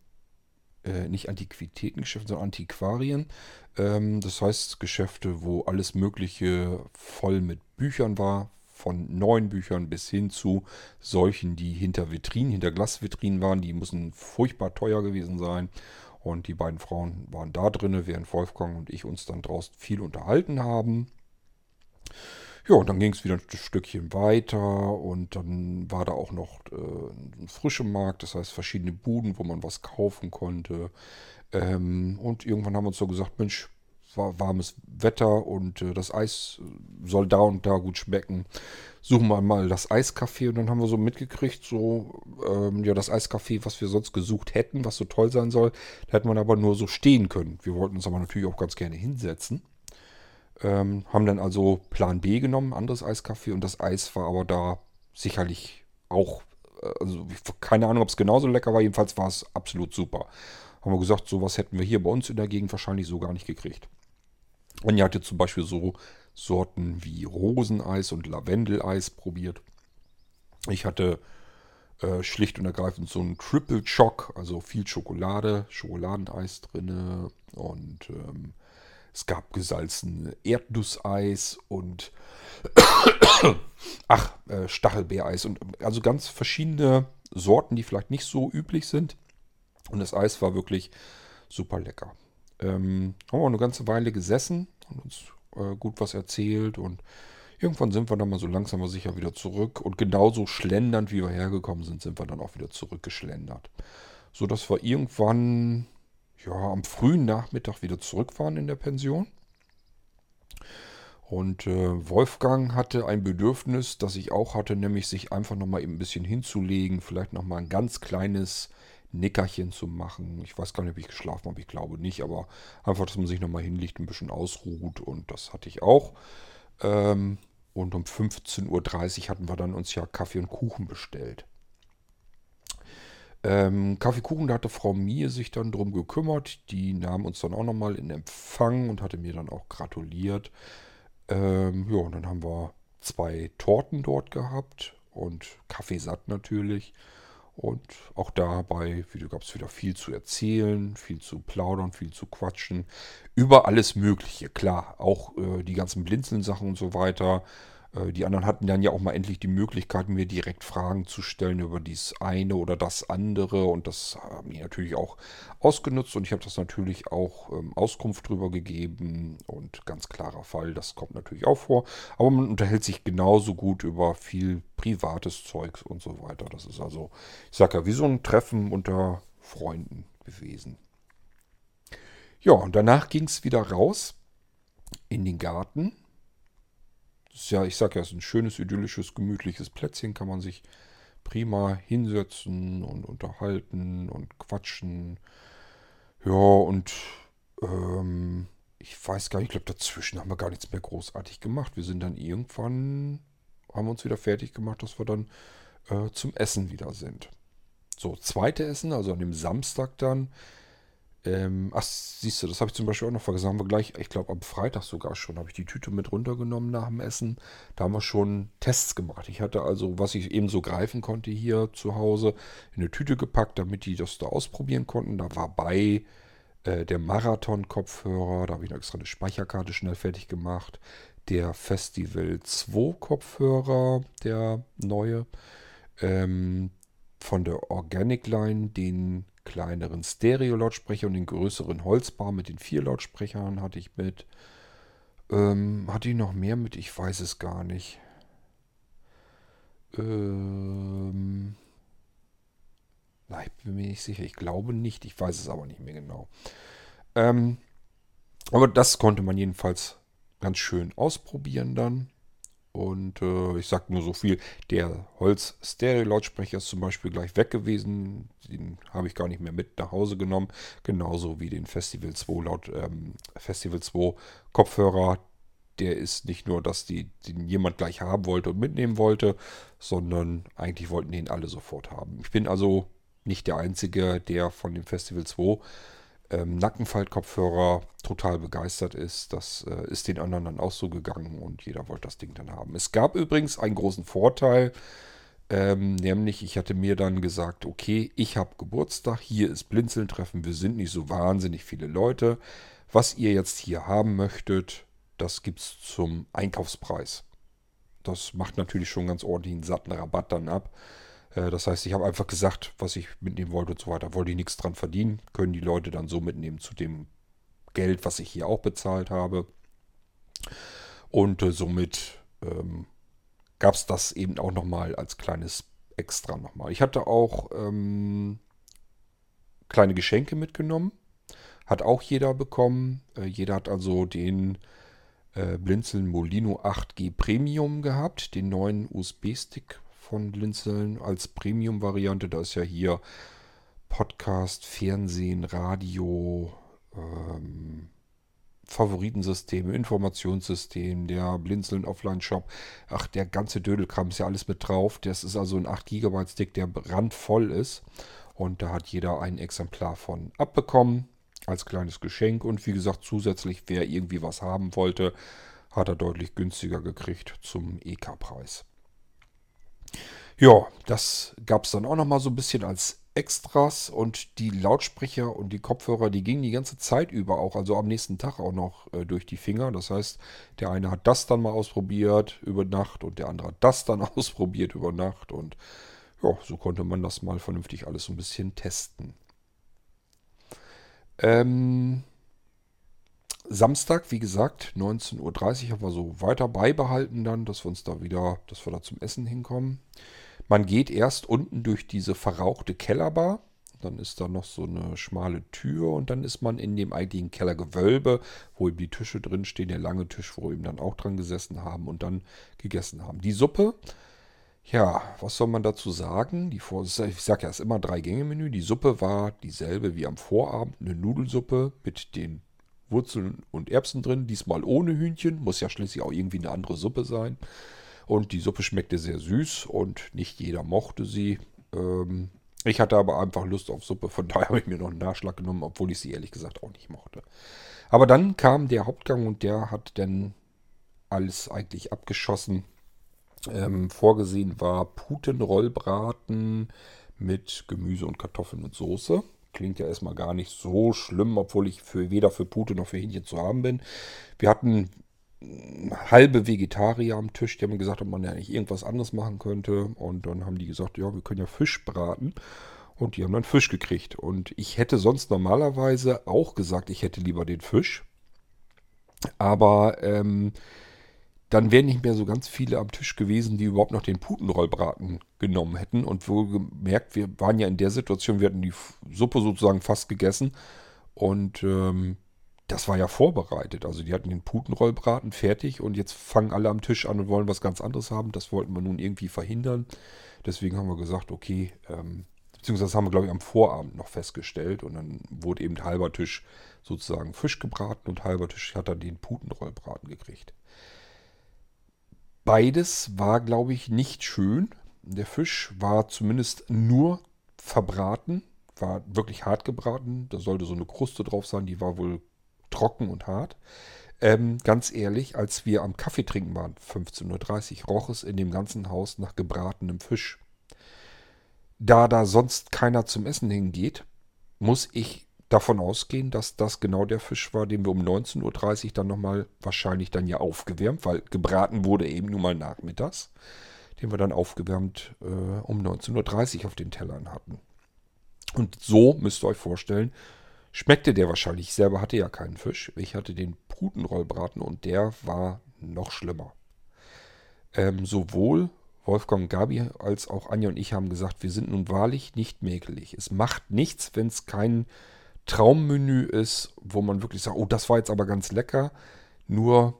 äh, nicht Antiquitätengeschäfte, sondern Antiquarien. Ähm, das heißt Geschäfte, wo alles Mögliche voll mit Büchern war, von neuen Büchern bis hin zu solchen, die hinter Vitrinen, hinter Glasvitrinen waren. Die müssen furchtbar teuer gewesen sein. Und die beiden Frauen waren da drin, während Wolfgang und ich uns dann draußen viel unterhalten haben. Ja, und dann ging es wieder ein Stückchen weiter und dann war da auch noch äh, ein frischer Markt, das heißt verschiedene Buden, wo man was kaufen konnte. Ähm, und irgendwann haben wir uns so gesagt, Mensch, war warmes Wetter und äh, das Eis soll da und da gut schmecken. Suchen wir mal das Eiscafé und dann haben wir so mitgekriegt, so, ähm, ja, das Eiscafé, was wir sonst gesucht hätten, was so toll sein soll, da hätte man aber nur so stehen können. Wir wollten uns aber natürlich auch ganz gerne hinsetzen. Ähm, haben dann also Plan B genommen, anderes Eiskaffee. Und das Eis war aber da sicherlich auch, äh, also keine Ahnung, ob es genauso lecker war. Jedenfalls war es absolut super. Haben wir gesagt, sowas hätten wir hier bei uns in der Gegend wahrscheinlich so gar nicht gekriegt. Und ihr hatte zum Beispiel so Sorten wie Roseneis und Lavendeleis probiert. Ich hatte äh, schlicht und ergreifend so ein Triple Choc, also viel Schokolade, Schokoladeneis drin und ähm, es gab gesalzen Erdnusseis und ach, äh, Stachelbeereis und also ganz verschiedene Sorten, die vielleicht nicht so üblich sind. Und das Eis war wirklich super lecker. Ähm, haben wir eine ganze Weile gesessen und uns äh, gut was erzählt und irgendwann sind wir dann mal so langsam aber sicher wieder zurück und genauso schlendernd wie wir hergekommen sind, sind wir dann auch wieder zurückgeschlendert. So dass wir irgendwann ja, am frühen Nachmittag wieder zurückfahren in der Pension. Und äh, Wolfgang hatte ein Bedürfnis, das ich auch hatte, nämlich sich einfach nochmal eben ein bisschen hinzulegen, vielleicht nochmal ein ganz kleines Nickerchen zu machen. Ich weiß gar nicht, ob ich geschlafen habe, ich glaube nicht, aber einfach, dass man sich nochmal hinlegt, ein bisschen ausruht und das hatte ich auch. Ähm, und um 15.30 Uhr hatten wir dann uns ja Kaffee und Kuchen bestellt. Ähm, Kaffeekuchen, da hatte Frau Mie sich dann drum gekümmert. Die nahm uns dann auch nochmal in Empfang und hatte mir dann auch gratuliert. Ähm, ja, und dann haben wir zwei Torten dort gehabt und Kaffeesatt natürlich. Und auch dabei gab es wieder viel zu erzählen, viel zu plaudern, viel zu quatschen. Über alles Mögliche, klar. Auch äh, die ganzen Blinzeln-Sachen und so weiter. Äh, die anderen hatten dann ja auch mal endlich die Möglichkeit, mir direkt Fragen zu stellen über dies eine oder das andere. Und das haben die natürlich auch ausgenutzt. Und ich habe das natürlich auch ähm, Auskunft drüber gegeben. Und ganz klarer Fall, das kommt natürlich auch vor. Aber man unterhält sich genauso gut über viel privates Zeugs und so weiter. Das ist also, ich sage ja, wie so ein Treffen unter Freunden gewesen. Ja, und danach ging es wieder raus in den Garten ist ja, ich sag ja, es ist ein schönes, idyllisches, gemütliches Plätzchen, kann man sich prima hinsetzen und unterhalten und quatschen. Ja, und ähm, ich weiß gar nicht, ich glaube, dazwischen haben wir gar nichts mehr großartig gemacht. Wir sind dann irgendwann, haben uns wieder fertig gemacht, dass wir dann äh, zum Essen wieder sind. So, zweite Essen, also an dem Samstag dann, ähm, ach, siehst du, das habe ich zum Beispiel auch noch vergessen. Haben wir gleich, ich glaube am Freitag sogar schon, habe ich die Tüte mit runtergenommen nach dem Essen. Da haben wir schon Tests gemacht. Ich hatte also, was ich eben so greifen konnte hier zu Hause, in eine Tüte gepackt, damit die das da ausprobieren konnten. Da war bei äh, der Marathon-Kopfhörer, da habe ich extra eine Speicherkarte schnell fertig gemacht. Der Festival 2 Kopfhörer, der neue. Ähm, von der Organic Line den kleineren Stereo-Lautsprecher und den größeren Holzbar mit den vier Lautsprechern hatte ich mit. Ähm, hatte ich noch mehr mit? Ich weiß es gar nicht. Ähm, na, ich bin mir nicht sicher. Ich glaube nicht. Ich weiß es aber nicht mehr genau. Ähm, aber das konnte man jedenfalls ganz schön ausprobieren dann. Und äh, ich sage nur so viel, der Holz-Stereo-Lautsprecher ist zum Beispiel gleich weg gewesen. Den habe ich gar nicht mehr mit nach Hause genommen. Genauso wie den Festival 2 laut ähm, Festival 2 Kopfhörer. Der ist nicht nur, dass die, den jemand gleich haben wollte und mitnehmen wollte, sondern eigentlich wollten den alle sofort haben. Ich bin also nicht der Einzige, der von dem Festival 2 ähm, Nackenfaltkopfhörer total begeistert ist. Das äh, ist den anderen dann auch so gegangen und jeder wollte das Ding dann haben. Es gab übrigens einen großen Vorteil, ähm, nämlich ich hatte mir dann gesagt, okay, ich habe Geburtstag, hier ist Blinzeln-Treffen, wir sind nicht so wahnsinnig viele Leute. Was ihr jetzt hier haben möchtet, das gibt es zum Einkaufspreis. Das macht natürlich schon ganz ordentlich einen satten Rabatt dann ab. Äh, das heißt, ich habe einfach gesagt, was ich mitnehmen wollte und so weiter. Wollte ich nichts dran verdienen, können die Leute dann so mitnehmen zu dem Geld, was ich hier auch bezahlt habe. Und äh, somit ähm, gab es das eben auch nochmal als kleines Extra nochmal. Ich hatte auch ähm, kleine Geschenke mitgenommen. Hat auch jeder bekommen. Äh, jeder hat also den äh, Blinzeln Molino 8G Premium gehabt, den neuen USB-Stick von Blinzeln als Premium-Variante. Da ist ja hier Podcast, Fernsehen, Radio, ähm, Favoritensystem, Informationssystem, der Blinzeln Offline-Shop. Ach, der ganze Dödelkram ist ja alles mit drauf. Das ist also ein 8 GB Stick, der randvoll ist. Und da hat jeder ein Exemplar von abbekommen als kleines Geschenk. Und wie gesagt, zusätzlich, wer irgendwie was haben wollte, hat er deutlich günstiger gekriegt zum EK-Preis. Ja, das gab es dann auch nochmal so ein bisschen als Extras und die Lautsprecher und die Kopfhörer, die gingen die ganze Zeit über auch, also am nächsten Tag auch noch äh, durch die Finger. Das heißt, der eine hat das dann mal ausprobiert über Nacht und der andere hat das dann ausprobiert über Nacht und ja, so konnte man das mal vernünftig alles so ein bisschen testen. Ähm, Samstag, wie gesagt, 19.30 Uhr haben wir so weiter beibehalten dann, dass wir uns da wieder, dass wir da zum Essen hinkommen. Man geht erst unten durch diese verrauchte Kellerbar. Dann ist da noch so eine schmale Tür und dann ist man in dem eigentlichen Kellergewölbe, wo eben die Tische drin stehen, der lange Tisch, wo eben dann auch dran gesessen haben und dann gegessen haben. Die Suppe, ja, was soll man dazu sagen? Die Vor ich sage ja, es ist immer drei Gänge Menü. Die Suppe war dieselbe wie am Vorabend, eine Nudelsuppe mit den Wurzeln und Erbsen drin, diesmal ohne Hühnchen, muss ja schließlich auch irgendwie eine andere Suppe sein. Und die Suppe schmeckte sehr süß und nicht jeder mochte sie. Ähm, ich hatte aber einfach Lust auf Suppe, von daher habe ich mir noch einen Nachschlag genommen, obwohl ich sie ehrlich gesagt auch nicht mochte. Aber dann kam der Hauptgang und der hat dann alles eigentlich abgeschossen. Ähm, vorgesehen war Putenrollbraten mit Gemüse und Kartoffeln und Soße. Klingt ja erstmal gar nicht so schlimm, obwohl ich für, weder für Pute noch für Hähnchen zu haben bin. Wir hatten halbe Vegetarier am Tisch, die haben gesagt, ob man ja nicht irgendwas anderes machen könnte. Und dann haben die gesagt, ja, wir können ja Fisch braten. Und die haben dann Fisch gekriegt. Und ich hätte sonst normalerweise auch gesagt, ich hätte lieber den Fisch. Aber ähm, dann wären nicht mehr so ganz viele am Tisch gewesen, die überhaupt noch den Putenrollbraten genommen hätten. Und wohlgemerkt, wir waren ja in der Situation, wir hatten die Suppe sozusagen fast gegessen. Und ähm, das war ja vorbereitet. Also die hatten den Putenrollbraten fertig und jetzt fangen alle am Tisch an und wollen was ganz anderes haben. Das wollten wir nun irgendwie verhindern. Deswegen haben wir gesagt, okay, ähm, beziehungsweise haben wir, glaube ich, am Vorabend noch festgestellt und dann wurde eben halber Tisch sozusagen Fisch gebraten und halber Tisch hat dann den Putenrollbraten gekriegt. Beides war, glaube ich, nicht schön. Der Fisch war zumindest nur verbraten, war wirklich hart gebraten. Da sollte so eine Kruste drauf sein, die war wohl trocken und hart. Ähm, ganz ehrlich, als wir am Kaffee trinken waren, 15.30 Uhr, roch es in dem ganzen Haus nach gebratenem Fisch. Da da sonst keiner zum Essen hingeht, muss ich davon ausgehen, dass das genau der Fisch war, den wir um 19.30 Uhr dann nochmal wahrscheinlich dann ja aufgewärmt, weil gebraten wurde eben nun mal nachmittags, den wir dann aufgewärmt äh, um 19.30 Uhr auf den Tellern hatten. Und so müsst ihr euch vorstellen, schmeckte der wahrscheinlich. Ich selber hatte ja keinen Fisch. Ich hatte den Putenrollbraten und der war noch schlimmer. Ähm, sowohl Wolfgang Gabi als auch Anja und ich haben gesagt, wir sind nun wahrlich nicht mäkelig. Es macht nichts, wenn es kein Traummenü ist, wo man wirklich sagt, oh, das war jetzt aber ganz lecker. Nur,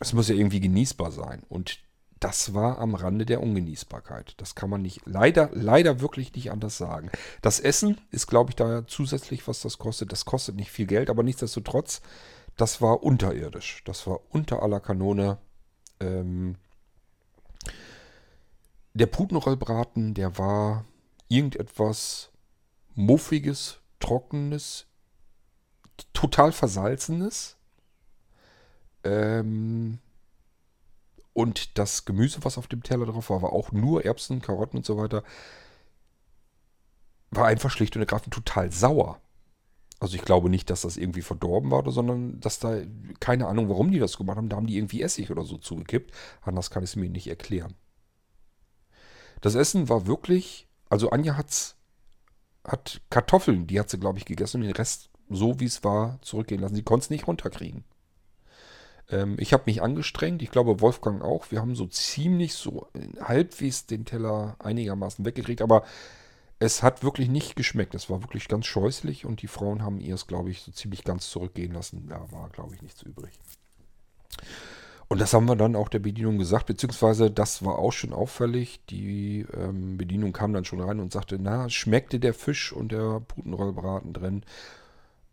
es muss ja irgendwie genießbar sein. Und das war am Rande der Ungenießbarkeit. Das kann man nicht, leider, leider wirklich nicht anders sagen. Das Essen ist, glaube ich, da zusätzlich, was das kostet. Das kostet nicht viel Geld, aber nichtsdestotrotz, das war unterirdisch. Das war unter aller Kanone. Ähm, der Putenrollbraten, der war irgendetwas Muffiges, Trockenes, total Versalzenes. Ähm, und das Gemüse, was auf dem Teller drauf war, war auch nur Erbsen, Karotten und so weiter. War einfach schlicht und ergreifend total sauer. Also ich glaube nicht, dass das irgendwie verdorben war, sondern dass da, keine Ahnung, warum die das gemacht haben, da haben die irgendwie Essig oder so zugekippt. Anders kann ich es mir nicht erklären. Das Essen war wirklich, also Anja hat's, hat Kartoffeln, die hat sie, glaube ich, gegessen und den Rest, so wie es war, zurückgehen lassen. Sie konnte es nicht runterkriegen. Ähm, ich habe mich angestrengt, ich glaube Wolfgang auch. Wir haben so ziemlich so halbwegs den Teller einigermaßen weggekriegt, aber es hat wirklich nicht geschmeckt. Es war wirklich ganz scheußlich und die Frauen haben ihr es, glaube ich, so ziemlich ganz zurückgehen lassen. Da war, glaube ich, nichts übrig. Und das haben wir dann auch der Bedienung gesagt, beziehungsweise das war auch schon auffällig. Die ähm, Bedienung kam dann schon rein und sagte, na, schmeckte der Fisch und der Putenrollbraten drin?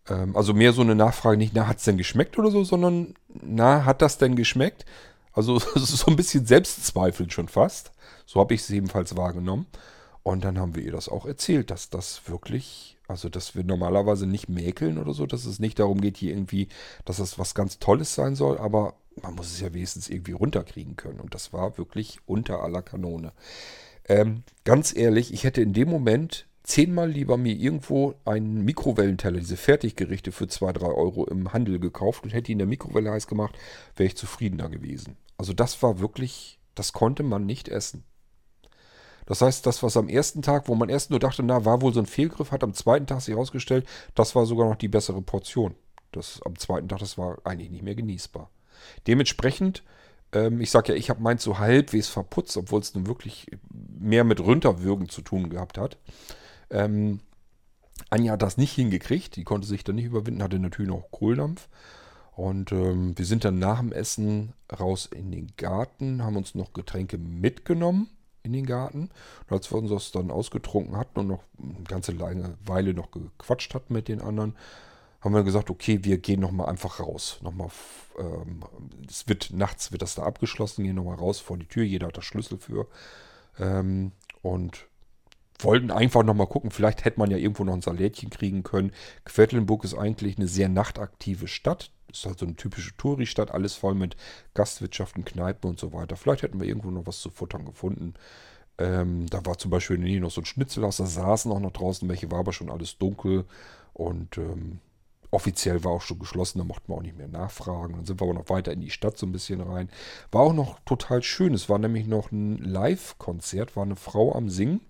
Ähm, also mehr so eine Nachfrage nicht, na, hat es denn geschmeckt oder so, sondern, na, hat das denn geschmeckt? Also so ein bisschen Selbstzweifel schon fast. So habe ich es ebenfalls wahrgenommen. Und dann haben wir ihr das auch erzählt, dass das wirklich, also dass wir normalerweise nicht mäkeln oder so, dass es nicht darum geht, hier irgendwie, dass das was ganz Tolles sein soll, aber man muss es ja wenigstens irgendwie runterkriegen können. Und das war wirklich unter aller Kanone. Ähm, ganz ehrlich, ich hätte in dem Moment zehnmal lieber mir irgendwo einen Mikrowellenteller, diese Fertiggerichte für 2, 3 Euro im Handel gekauft und hätte ihn in der Mikrowelle heiß gemacht, wäre ich zufriedener gewesen. Also das war wirklich, das konnte man nicht essen. Das heißt, das, was am ersten Tag, wo man erst nur dachte, na, war wohl so ein Fehlgriff, hat am zweiten Tag sich herausgestellt, das war sogar noch die bessere Portion. Das am zweiten Tag, das war eigentlich nicht mehr genießbar. Dementsprechend, ähm, ich sage ja, ich habe meins so halbwegs verputzt, obwohl es nun wirklich mehr mit Runterwürgen zu tun gehabt hat. Ähm, Anja hat das nicht hingekriegt, die konnte sich dann nicht überwinden, hatte natürlich noch Kohldampf. Und ähm, wir sind dann nach dem Essen raus in den Garten, haben uns noch Getränke mitgenommen in den Garten. Und als wir uns das dann ausgetrunken hatten und noch eine ganze lange Weile noch gequatscht hatten mit den anderen, haben wir gesagt, okay, wir gehen nochmal einfach raus. Nochmal, ähm, es wird nachts wird das da abgeschlossen, gehen nochmal raus vor die Tür, jeder hat das Schlüssel für. Ähm, und wollten einfach nochmal gucken, vielleicht hätte man ja irgendwo noch ein Salätchen kriegen können. Quedlinburg ist eigentlich eine sehr nachtaktive Stadt. Ist halt so eine typische Touri-Stadt, alles voll mit Gastwirtschaften, Kneipen und so weiter. Vielleicht hätten wir irgendwo noch was zu futtern gefunden. Ähm, da war zum Beispiel Nähe noch so ein Schnitzelhaus, da saßen auch noch draußen welche, war aber schon alles dunkel. Und ähm, offiziell war auch schon geschlossen, da mochten wir auch nicht mehr nachfragen. Dann sind wir aber noch weiter in die Stadt so ein bisschen rein. War auch noch total schön. Es war nämlich noch ein Live-Konzert, war eine Frau am Singen.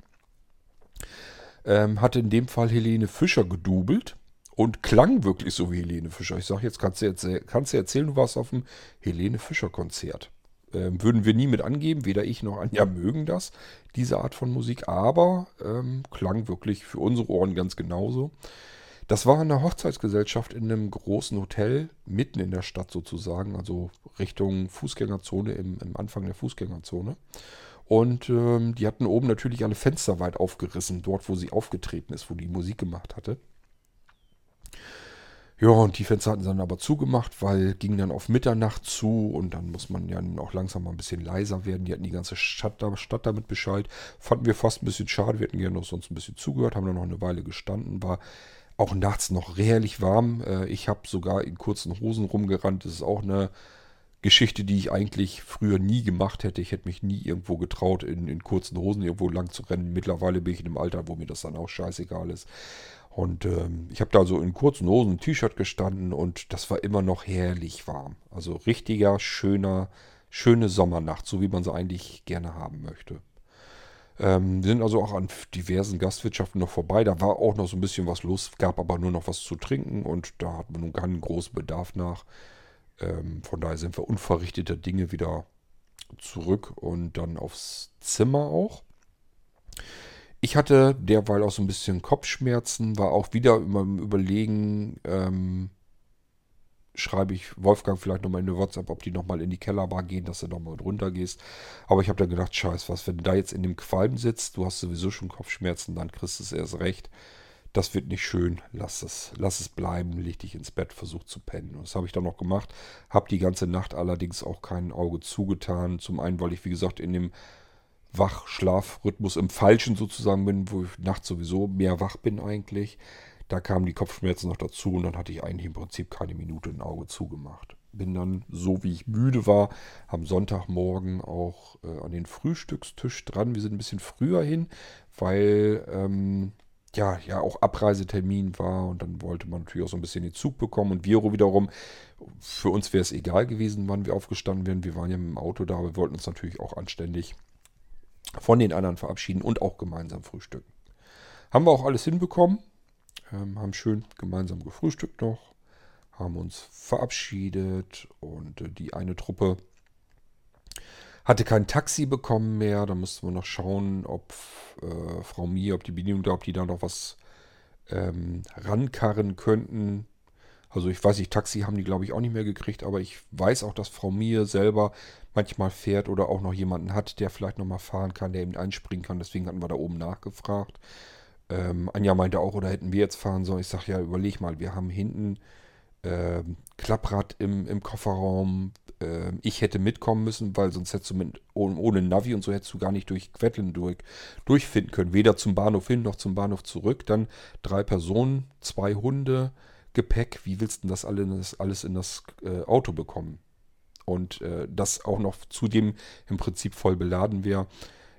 Ähm, hatte in dem Fall Helene Fischer gedubelt und klang wirklich so wie Helene Fischer. Ich sage jetzt, kannst du, erzäh kannst du erzählen, du warst auf dem Helene Fischer-Konzert. Ähm, würden wir nie mit angeben, weder ich noch Anja mögen das, diese Art von Musik, aber ähm, klang wirklich für unsere Ohren ganz genauso. Das war eine Hochzeitsgesellschaft in einem großen Hotel, mitten in der Stadt sozusagen, also Richtung Fußgängerzone, im, im Anfang der Fußgängerzone. Und ähm, die hatten oben natürlich alle Fenster weit aufgerissen, dort wo sie aufgetreten ist, wo die Musik gemacht hatte. Ja, und die Fenster hatten sie dann aber zugemacht, weil ging dann auf Mitternacht zu und dann muss man ja auch langsam mal ein bisschen leiser werden. Die hatten die ganze Stadt, Stadt damit Bescheid. Fanden wir fast ein bisschen schade. Wir hätten gerne noch sonst ein bisschen zugehört, haben dann noch eine Weile gestanden. War auch nachts noch herrlich warm. Äh, ich habe sogar in kurzen Hosen rumgerannt. Das ist auch eine Geschichte, die ich eigentlich früher nie gemacht hätte. Ich hätte mich nie irgendwo getraut, in, in kurzen Hosen irgendwo lang zu rennen. Mittlerweile bin ich in einem Alter, wo mir das dann auch scheißegal ist. Und ähm, ich habe da so in kurzen Hosen ein T-Shirt gestanden und das war immer noch herrlich warm. Also richtiger, schöner, schöne Sommernacht, so wie man sie eigentlich gerne haben möchte. Ähm, wir sind also auch an diversen Gastwirtschaften noch vorbei. Da war auch noch so ein bisschen was los, gab aber nur noch was zu trinken und da hat man nun keinen großen Bedarf nach. Ähm, von daher sind wir unverrichteter Dinge wieder zurück und dann aufs Zimmer auch. Ich hatte derweil auch so ein bisschen Kopfschmerzen, war auch wieder immer im Überlegen, ähm, schreibe ich Wolfgang vielleicht nochmal in eine WhatsApp, ob die nochmal in die Kellerbar gehen, dass du nochmal runter gehst. Aber ich habe dann gedacht, scheiß was, wenn du da jetzt in dem Qualm sitzt, du hast sowieso schon Kopfschmerzen, dann kriegst du es erst recht. Das wird nicht schön, lass es, lass es bleiben, leg dich ins Bett, versuch zu pennen. Und das habe ich dann noch gemacht, habe die ganze Nacht allerdings auch kein Auge zugetan. Zum einen, weil ich, wie gesagt, in dem Wach-Schlafrhythmus im Falschen sozusagen bin, wo ich nachts sowieso mehr wach bin eigentlich. Da kamen die Kopfschmerzen noch dazu und dann hatte ich eigentlich im Prinzip keine Minute ein Auge zugemacht. Bin dann, so wie ich müde war, am Sonntagmorgen auch äh, an den Frühstückstisch dran. Wir sind ein bisschen früher hin, weil ähm, ja, ja auch Abreisetermin war und dann wollte man natürlich auch so ein bisschen den Zug bekommen. Und wir wiederum, für uns wäre es egal gewesen, wann wir aufgestanden wären. Wir waren ja mit dem Auto da, wir wollten uns natürlich auch anständig von den anderen verabschieden und auch gemeinsam frühstücken. Haben wir auch alles hinbekommen. Ähm, haben schön gemeinsam gefrühstückt noch, haben uns verabschiedet und äh, die eine Truppe hatte kein Taxi bekommen mehr. Da mussten wir noch schauen, ob äh, Frau Mie, ob die Bedienung da, ob die da noch was ähm, rankarren könnten. Also ich weiß nicht, Taxi haben die glaube ich auch nicht mehr gekriegt, aber ich weiß auch, dass Frau Mie selber manchmal fährt oder auch noch jemanden hat, der vielleicht nochmal fahren kann, der eben einspringen kann. Deswegen hatten wir da oben nachgefragt. Ähm, Anja meinte auch, oder hätten wir jetzt fahren sollen? Ich sage, ja, überleg mal, wir haben hinten äh, Klapprad im, im Kofferraum. Äh, ich hätte mitkommen müssen, weil sonst hättest du mit, ohne, Navi und so hättest du gar nicht durch Quetteln durch, durchfinden können. Weder zum Bahnhof hin noch zum Bahnhof zurück. Dann drei Personen, zwei Hunde, Gepäck. Wie willst du das alles, alles in das äh, Auto bekommen? Und äh, das auch noch zudem im Prinzip voll beladen wäre.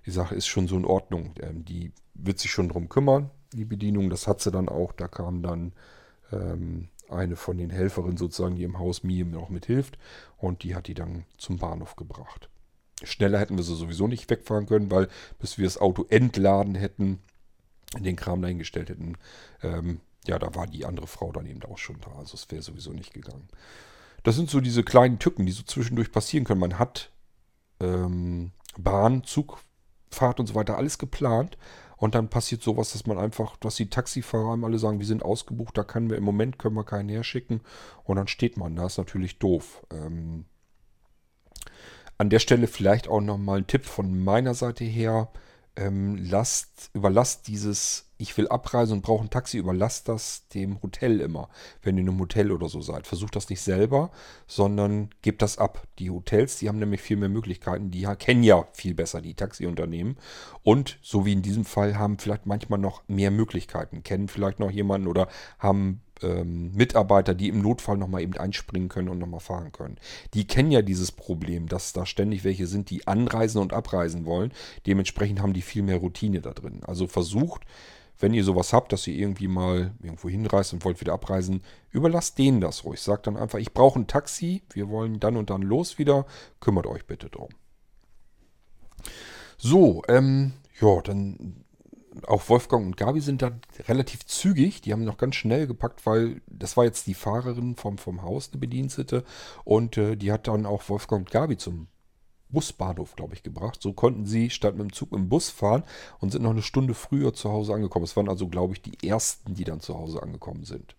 Die Sache ist schon so in Ordnung. Ähm, die wird sich schon drum kümmern, die Bedienung. Das hat sie dann auch. Da kam dann ähm, eine von den Helferinnen sozusagen, die im Haus mir noch mithilft. Und die hat die dann zum Bahnhof gebracht. Schneller hätten wir sie sowieso nicht wegfahren können, weil bis wir das Auto entladen hätten, den Kram dahingestellt hätten, ähm, ja, da war die andere Frau dann eben auch schon da. Also es wäre sowieso nicht gegangen. Das sind so diese kleinen Tücken, die so zwischendurch passieren können. Man hat ähm, Bahn, Zugfahrt und so weiter alles geplant. Und dann passiert sowas, dass man einfach, dass die Taxifahrer einem alle sagen, wir sind ausgebucht, da können wir im Moment können wir keinen herschicken. Und dann steht man da, ist natürlich doof. Ähm, an der Stelle vielleicht auch nochmal ein Tipp von meiner Seite her. Ähm, lasst, überlasst dieses ich will abreisen und brauche ein Taxi, überlasst das dem Hotel immer, wenn ihr in einem Hotel oder so seid. Versucht das nicht selber, sondern gebt das ab. Die Hotels, die haben nämlich viel mehr Möglichkeiten, die kennen ja viel besser die Taxiunternehmen und so wie in diesem Fall haben vielleicht manchmal noch mehr Möglichkeiten, kennen vielleicht noch jemanden oder haben ähm, Mitarbeiter, die im Notfall nochmal eben einspringen können und nochmal fahren können. Die kennen ja dieses Problem, dass da ständig welche sind, die anreisen und abreisen wollen. Dementsprechend haben die viel mehr Routine da drin. Also versucht, wenn ihr sowas habt, dass ihr irgendwie mal irgendwo hinreist und wollt wieder abreisen, überlasst denen das ruhig. Sagt dann einfach, ich brauche ein Taxi, wir wollen dann und dann los wieder, kümmert euch bitte drum. So, ähm, ja, dann auch Wolfgang und Gabi sind da relativ zügig. Die haben noch ganz schnell gepackt, weil das war jetzt die Fahrerin vom, vom Haus, eine Bedienstete. Und äh, die hat dann auch Wolfgang und Gabi zum Busbahnhof, glaube ich, gebracht. So konnten sie statt mit dem Zug mit dem Bus fahren und sind noch eine Stunde früher zu Hause angekommen. Es waren also, glaube ich, die ersten, die dann zu Hause angekommen sind.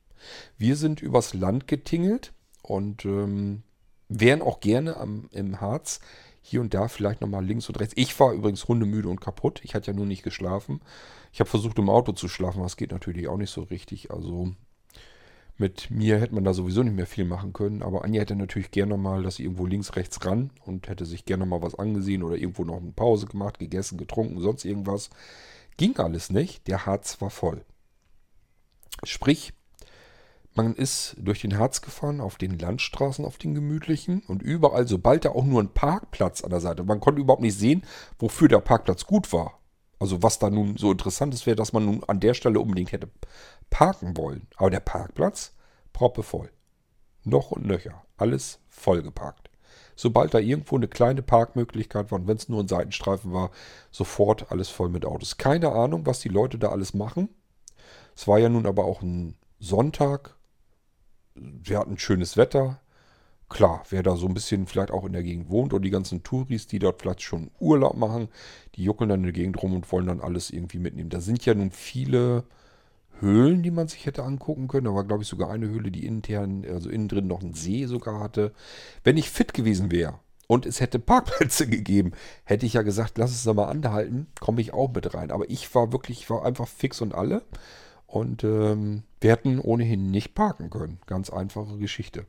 Wir sind übers Land getingelt und ähm, wären auch gerne am, im Harz hier und da vielleicht nochmal links und rechts. Ich war übrigens hundemüde und kaputt. Ich hatte ja nur nicht geschlafen. Ich habe versucht, im Auto zu schlafen, aber es geht natürlich auch nicht so richtig. Also mit mir hätte man da sowieso nicht mehr viel machen können. Aber Anja hätte natürlich gerne dass sie irgendwo links, rechts ran und hätte sich gerne nochmal was angesehen oder irgendwo noch eine Pause gemacht, gegessen, getrunken, sonst irgendwas. Ging alles nicht. Der Harz war voll. Sprich, man ist durch den Harz gefahren, auf den Landstraßen, auf den gemütlichen und überall, sobald da auch nur ein Parkplatz an der Seite, man konnte überhaupt nicht sehen, wofür der Parkplatz gut war. Also was da nun so interessant ist, wäre, dass man nun an der Stelle unbedingt hätte parken wollen. Aber der Parkplatz, proppevoll. Noch und nöcher. Alles vollgeparkt. Sobald da irgendwo eine kleine Parkmöglichkeit war, und wenn es nur ein Seitenstreifen war, sofort alles voll mit Autos. Keine Ahnung, was die Leute da alles machen. Es war ja nun aber auch ein Sonntag, wir hatten schönes Wetter. Klar, wer da so ein bisschen vielleicht auch in der Gegend wohnt und die ganzen Touris, die dort vielleicht schon Urlaub machen, die juckeln dann in der Gegend rum und wollen dann alles irgendwie mitnehmen. Da sind ja nun viele Höhlen, die man sich hätte angucken können. Da war, glaube ich, sogar eine Höhle, die intern, also innen drin noch einen See sogar hatte. Wenn ich fit gewesen wäre und es hätte Parkplätze gegeben, hätte ich ja gesagt, lass es doch mal anhalten, komme ich auch mit rein. Aber ich war wirklich, ich war einfach fix und alle. Und ähm, wir hätten ohnehin nicht parken können. Ganz einfache Geschichte.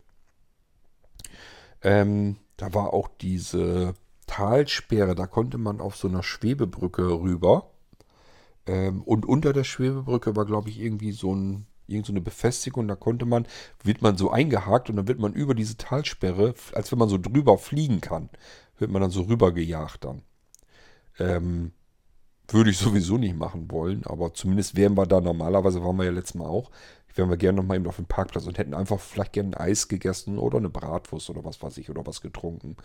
Ähm, da war auch diese Talsperre, da konnte man auf so einer Schwebebrücke rüber. Ähm, und unter der Schwebebrücke war, glaube ich, irgendwie so, ein, irgend so eine Befestigung. Da konnte man, wird man so eingehakt und dann wird man über diese Talsperre, als wenn man so drüber fliegen kann, wird man dann so rübergejagt dann. Ähm, würde ich sowieso nicht machen wollen, aber zumindest wären wir da normalerweise, waren wir ja letztes Mal auch, wären wir gerne nochmal eben auf dem Parkplatz und hätten einfach vielleicht gerne ein Eis gegessen oder eine Bratwurst oder was weiß ich oder was getrunken.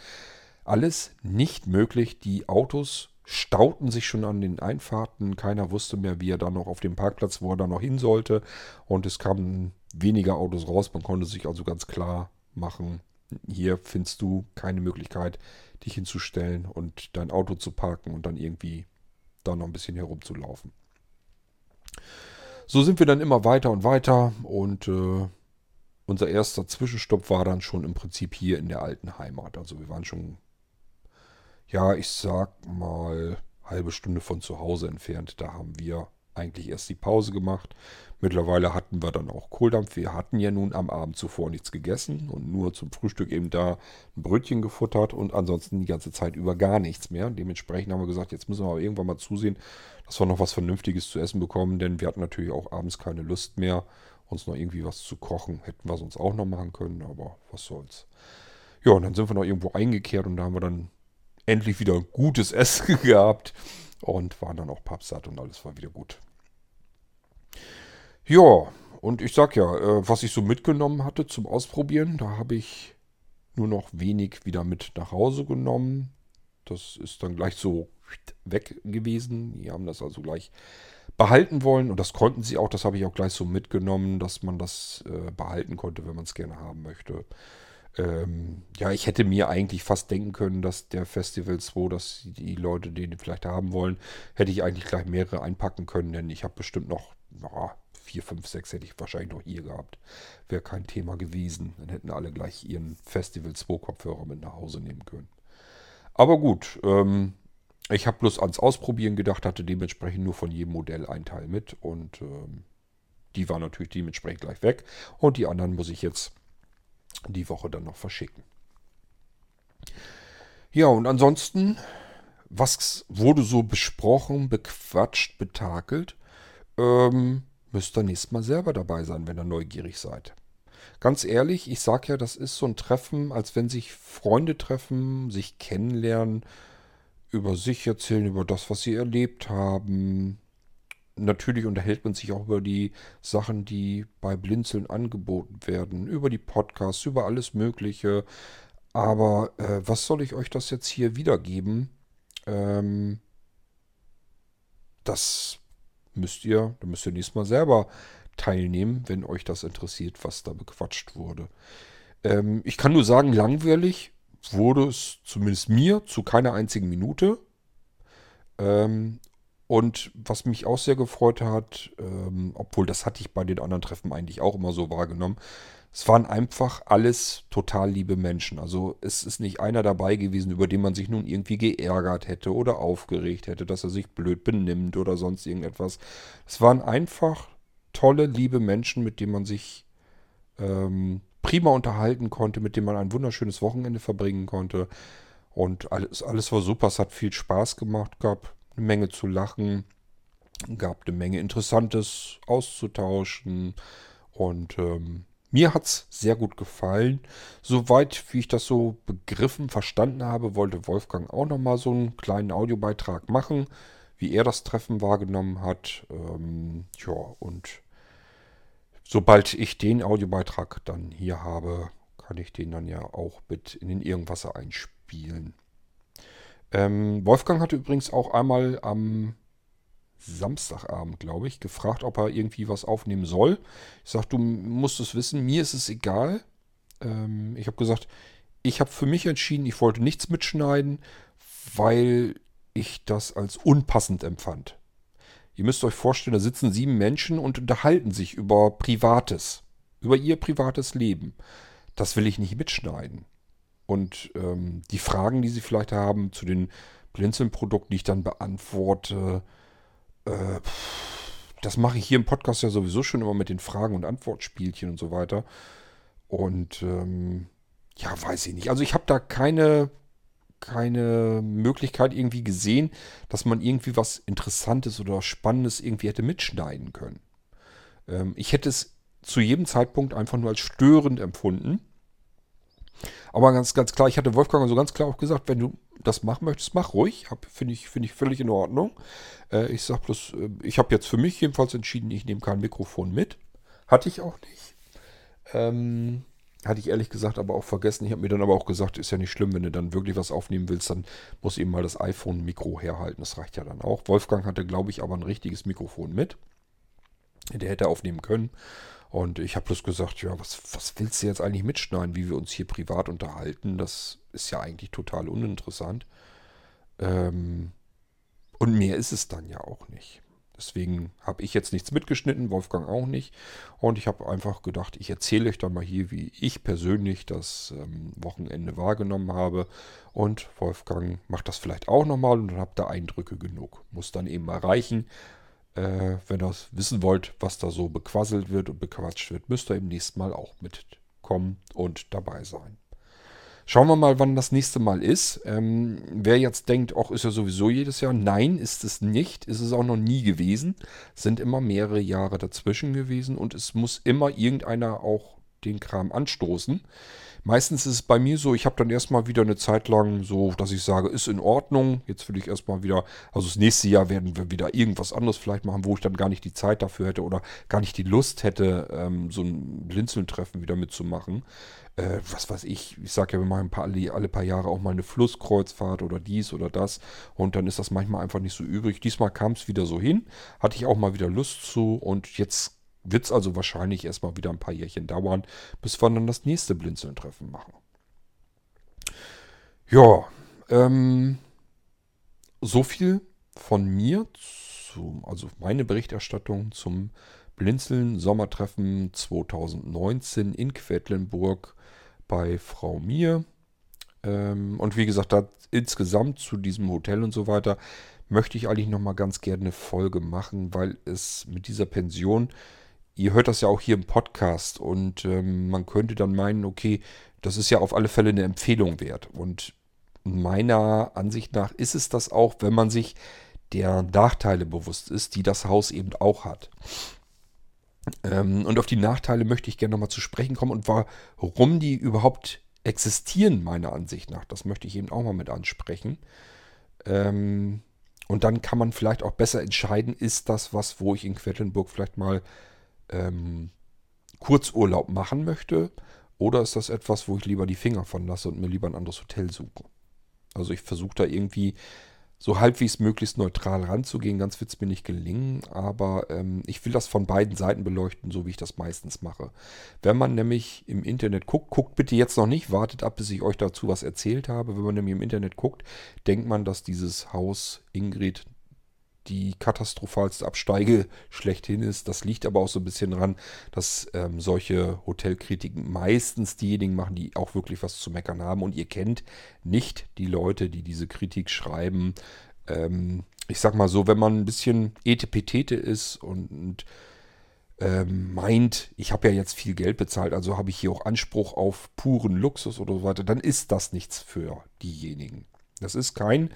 Alles nicht möglich. Die Autos stauten sich schon an den Einfahrten. Keiner wusste mehr, wie er da noch auf dem Parkplatz, wo er da noch hin sollte. Und es kamen weniger Autos raus. Man konnte sich also ganz klar machen, hier findest du keine Möglichkeit, dich hinzustellen und dein Auto zu parken und dann irgendwie da noch ein bisschen herumzulaufen. So sind wir dann immer weiter und weiter und äh, unser erster Zwischenstopp war dann schon im Prinzip hier in der alten Heimat. Also wir waren schon, ja, ich sag mal, halbe Stunde von zu Hause entfernt. Da haben wir eigentlich erst die Pause gemacht. Mittlerweile hatten wir dann auch Kohldampf. Wir hatten ja nun am Abend zuvor nichts gegessen und nur zum Frühstück eben da ein Brötchen gefuttert und ansonsten die ganze Zeit über gar nichts mehr. Dementsprechend haben wir gesagt, jetzt müssen wir aber irgendwann mal zusehen, dass wir noch was Vernünftiges zu essen bekommen, denn wir hatten natürlich auch abends keine Lust mehr, uns noch irgendwie was zu kochen. Hätten wir sonst auch noch machen können, aber was soll's. Ja, und dann sind wir noch irgendwo eingekehrt und da haben wir dann endlich wieder gutes Essen gehabt und waren dann auch pappsatt und alles war wieder gut. Ja, und ich sag ja, äh, was ich so mitgenommen hatte zum Ausprobieren, da habe ich nur noch wenig wieder mit nach Hause genommen. Das ist dann gleich so weg gewesen. Die haben das also gleich behalten wollen und das konnten sie auch. Das habe ich auch gleich so mitgenommen, dass man das äh, behalten konnte, wenn man es gerne haben möchte. Ähm, ja, ich hätte mir eigentlich fast denken können, dass der Festival 2, dass die Leute den vielleicht haben wollen, hätte ich eigentlich gleich mehrere einpacken können, denn ich habe bestimmt noch ja, 4, 5, 6 hätte ich wahrscheinlich noch hier gehabt. Wäre kein Thema gewesen. Dann hätten alle gleich ihren Festival 2 Kopfhörer mit nach Hause nehmen können. Aber gut, ähm, ich habe bloß ans Ausprobieren gedacht, hatte dementsprechend nur von jedem Modell ein Teil mit und ähm, die war natürlich dementsprechend gleich weg. Und die anderen muss ich jetzt die Woche dann noch verschicken. Ja, und ansonsten, was wurde so besprochen, bequatscht, betakelt? Ähm, müsst ihr nächstes Mal selber dabei sein, wenn ihr neugierig seid. Ganz ehrlich, ich sage ja, das ist so ein Treffen, als wenn sich Freunde treffen, sich kennenlernen, über sich erzählen, über das, was sie erlebt haben. natürlich unterhält man sich auch über die Sachen, die bei Blinzeln angeboten werden, über die Podcasts, über alles Mögliche. Aber äh, was soll ich euch das jetzt hier wiedergeben? Ähm, das müsst ihr, da müsst ihr nächstes Mal selber teilnehmen, wenn euch das interessiert, was da bequatscht wurde. Ähm, ich kann nur sagen, langweilig wurde es zumindest mir zu keiner einzigen Minute. Ähm, und was mich auch sehr gefreut hat, ähm, obwohl das hatte ich bei den anderen Treffen eigentlich auch immer so wahrgenommen, es waren einfach alles total liebe Menschen. Also es ist nicht einer dabei gewesen, über den man sich nun irgendwie geärgert hätte oder aufgeregt hätte, dass er sich blöd benimmt oder sonst irgendetwas. Es waren einfach tolle, liebe Menschen, mit denen man sich ähm, prima unterhalten konnte, mit denen man ein wunderschönes Wochenende verbringen konnte. Und alles, alles war super, es hat viel Spaß gemacht, gab eine Menge zu lachen, gab eine Menge Interessantes auszutauschen und ähm, mir hat es sehr gut gefallen. Soweit, wie ich das so begriffen, verstanden habe, wollte Wolfgang auch nochmal so einen kleinen Audiobeitrag machen, wie er das Treffen wahrgenommen hat. Ähm, ja, und sobald ich den Audiobeitrag dann hier habe, kann ich den dann ja auch mit in den Irgendwasser einspielen. Ähm, Wolfgang hatte übrigens auch einmal am Samstagabend, glaube ich, gefragt, ob er irgendwie was aufnehmen soll. Ich sage, du musst es wissen, mir ist es egal. Ähm, ich habe gesagt, ich habe für mich entschieden, ich wollte nichts mitschneiden, weil ich das als unpassend empfand. Ihr müsst euch vorstellen, da sitzen sieben Menschen und unterhalten sich über Privates, über ihr privates Leben. Das will ich nicht mitschneiden. Und ähm, die Fragen, die sie vielleicht haben zu den Blinzeln-Produkten, die ich dann beantworte, äh, das mache ich hier im Podcast ja sowieso schon immer mit den Fragen- und Antwortspielchen und so weiter. Und ähm, ja, weiß ich nicht. Also ich habe da keine, keine Möglichkeit irgendwie gesehen, dass man irgendwie was Interessantes oder Spannendes irgendwie hätte mitschneiden können. Ähm, ich hätte es zu jedem Zeitpunkt einfach nur als störend empfunden. Aber ganz, ganz klar, ich hatte Wolfgang also ganz klar auch gesagt, wenn du das machen möchtest, mach ruhig. Finde ich, find ich völlig in Ordnung. Äh, ich sag bloß, äh, ich habe jetzt für mich jedenfalls entschieden, ich nehme kein Mikrofon mit. Hatte ich auch nicht. Ähm, hatte ich ehrlich gesagt aber auch vergessen. Ich habe mir dann aber auch gesagt, ist ja nicht schlimm, wenn du dann wirklich was aufnehmen willst, dann muss eben mal das iPhone-Mikro herhalten. Das reicht ja dann auch. Wolfgang hatte, glaube ich, aber ein richtiges Mikrofon mit. Der hätte aufnehmen können. Und ich habe bloß gesagt, ja, was, was willst du jetzt eigentlich mitschneiden, wie wir uns hier privat unterhalten? Das ist ja eigentlich total uninteressant. Ähm, und mehr ist es dann ja auch nicht. Deswegen habe ich jetzt nichts mitgeschnitten, Wolfgang auch nicht. Und ich habe einfach gedacht, ich erzähle euch dann mal hier, wie ich persönlich das ähm, Wochenende wahrgenommen habe. Und Wolfgang macht das vielleicht auch nochmal und dann habt ihr Eindrücke genug. Muss dann eben mal reichen. Äh, wenn ihr wissen wollt, was da so bequasselt wird und bequatscht wird, müsst ihr im nächsten Mal auch mitkommen und dabei sein. Schauen wir mal, wann das nächste Mal ist. Ähm, wer jetzt denkt, auch ist ja sowieso jedes Jahr. Nein, ist es nicht. Ist es auch noch nie gewesen. Es sind immer mehrere Jahre dazwischen gewesen und es muss immer irgendeiner auch den Kram anstoßen. Meistens ist es bei mir so, ich habe dann erstmal wieder eine Zeit lang so, dass ich sage, ist in Ordnung. Jetzt will ich erstmal wieder, also das nächste Jahr werden wir wieder irgendwas anderes vielleicht machen, wo ich dann gar nicht die Zeit dafür hätte oder gar nicht die Lust hätte, ähm, so ein Blinzeln-Treffen wieder mitzumachen. Äh, was weiß ich, ich sage ja, wir machen paar, alle, alle paar Jahre auch mal eine Flusskreuzfahrt oder dies oder das. Und dann ist das manchmal einfach nicht so übrig. Diesmal kam es wieder so hin, hatte ich auch mal wieder Lust zu und jetzt wird es also wahrscheinlich erstmal wieder ein paar Jährchen dauern, bis wir dann das nächste Blinzeln-Treffen machen. Ja, ähm, so viel von mir, zu, also meine Berichterstattung zum Blinzeln Sommertreffen 2019 in Quedlinburg bei Frau Mir. Ähm, und wie gesagt, da insgesamt zu diesem Hotel und so weiter möchte ich eigentlich nochmal ganz gerne eine Folge machen, weil es mit dieser Pension ihr hört das ja auch hier im Podcast und ähm, man könnte dann meinen, okay, das ist ja auf alle Fälle eine Empfehlung wert. Und meiner Ansicht nach ist es das auch, wenn man sich der Nachteile bewusst ist, die das Haus eben auch hat. Ähm, und auf die Nachteile möchte ich gerne nochmal zu sprechen kommen und warum die überhaupt existieren, meiner Ansicht nach. Das möchte ich eben auch mal mit ansprechen. Ähm, und dann kann man vielleicht auch besser entscheiden, ist das was, wo ich in Quedlinburg vielleicht mal ähm, Kurzurlaub machen möchte oder ist das etwas, wo ich lieber die Finger von lasse und mir lieber ein anderes Hotel suche. Also ich versuche da irgendwie so halbwegs möglichst neutral ranzugehen. Ganz wird es mir nicht gelingen, aber ähm, ich will das von beiden Seiten beleuchten, so wie ich das meistens mache. Wenn man nämlich im Internet guckt, guckt bitte jetzt noch nicht, wartet ab, bis ich euch dazu was erzählt habe. Wenn man nämlich im Internet guckt, denkt man, dass dieses Haus Ingrid die katastrophalste Absteige schlechthin ist. Das liegt aber auch so ein bisschen daran, dass ähm, solche Hotelkritiken meistens diejenigen machen, die auch wirklich was zu meckern haben. Und ihr kennt nicht die Leute, die diese Kritik schreiben. Ähm, ich sag mal so, wenn man ein bisschen Etepetete ist und, und ähm, meint, ich habe ja jetzt viel Geld bezahlt, also habe ich hier auch Anspruch auf puren Luxus oder so weiter, dann ist das nichts für diejenigen. Das ist kein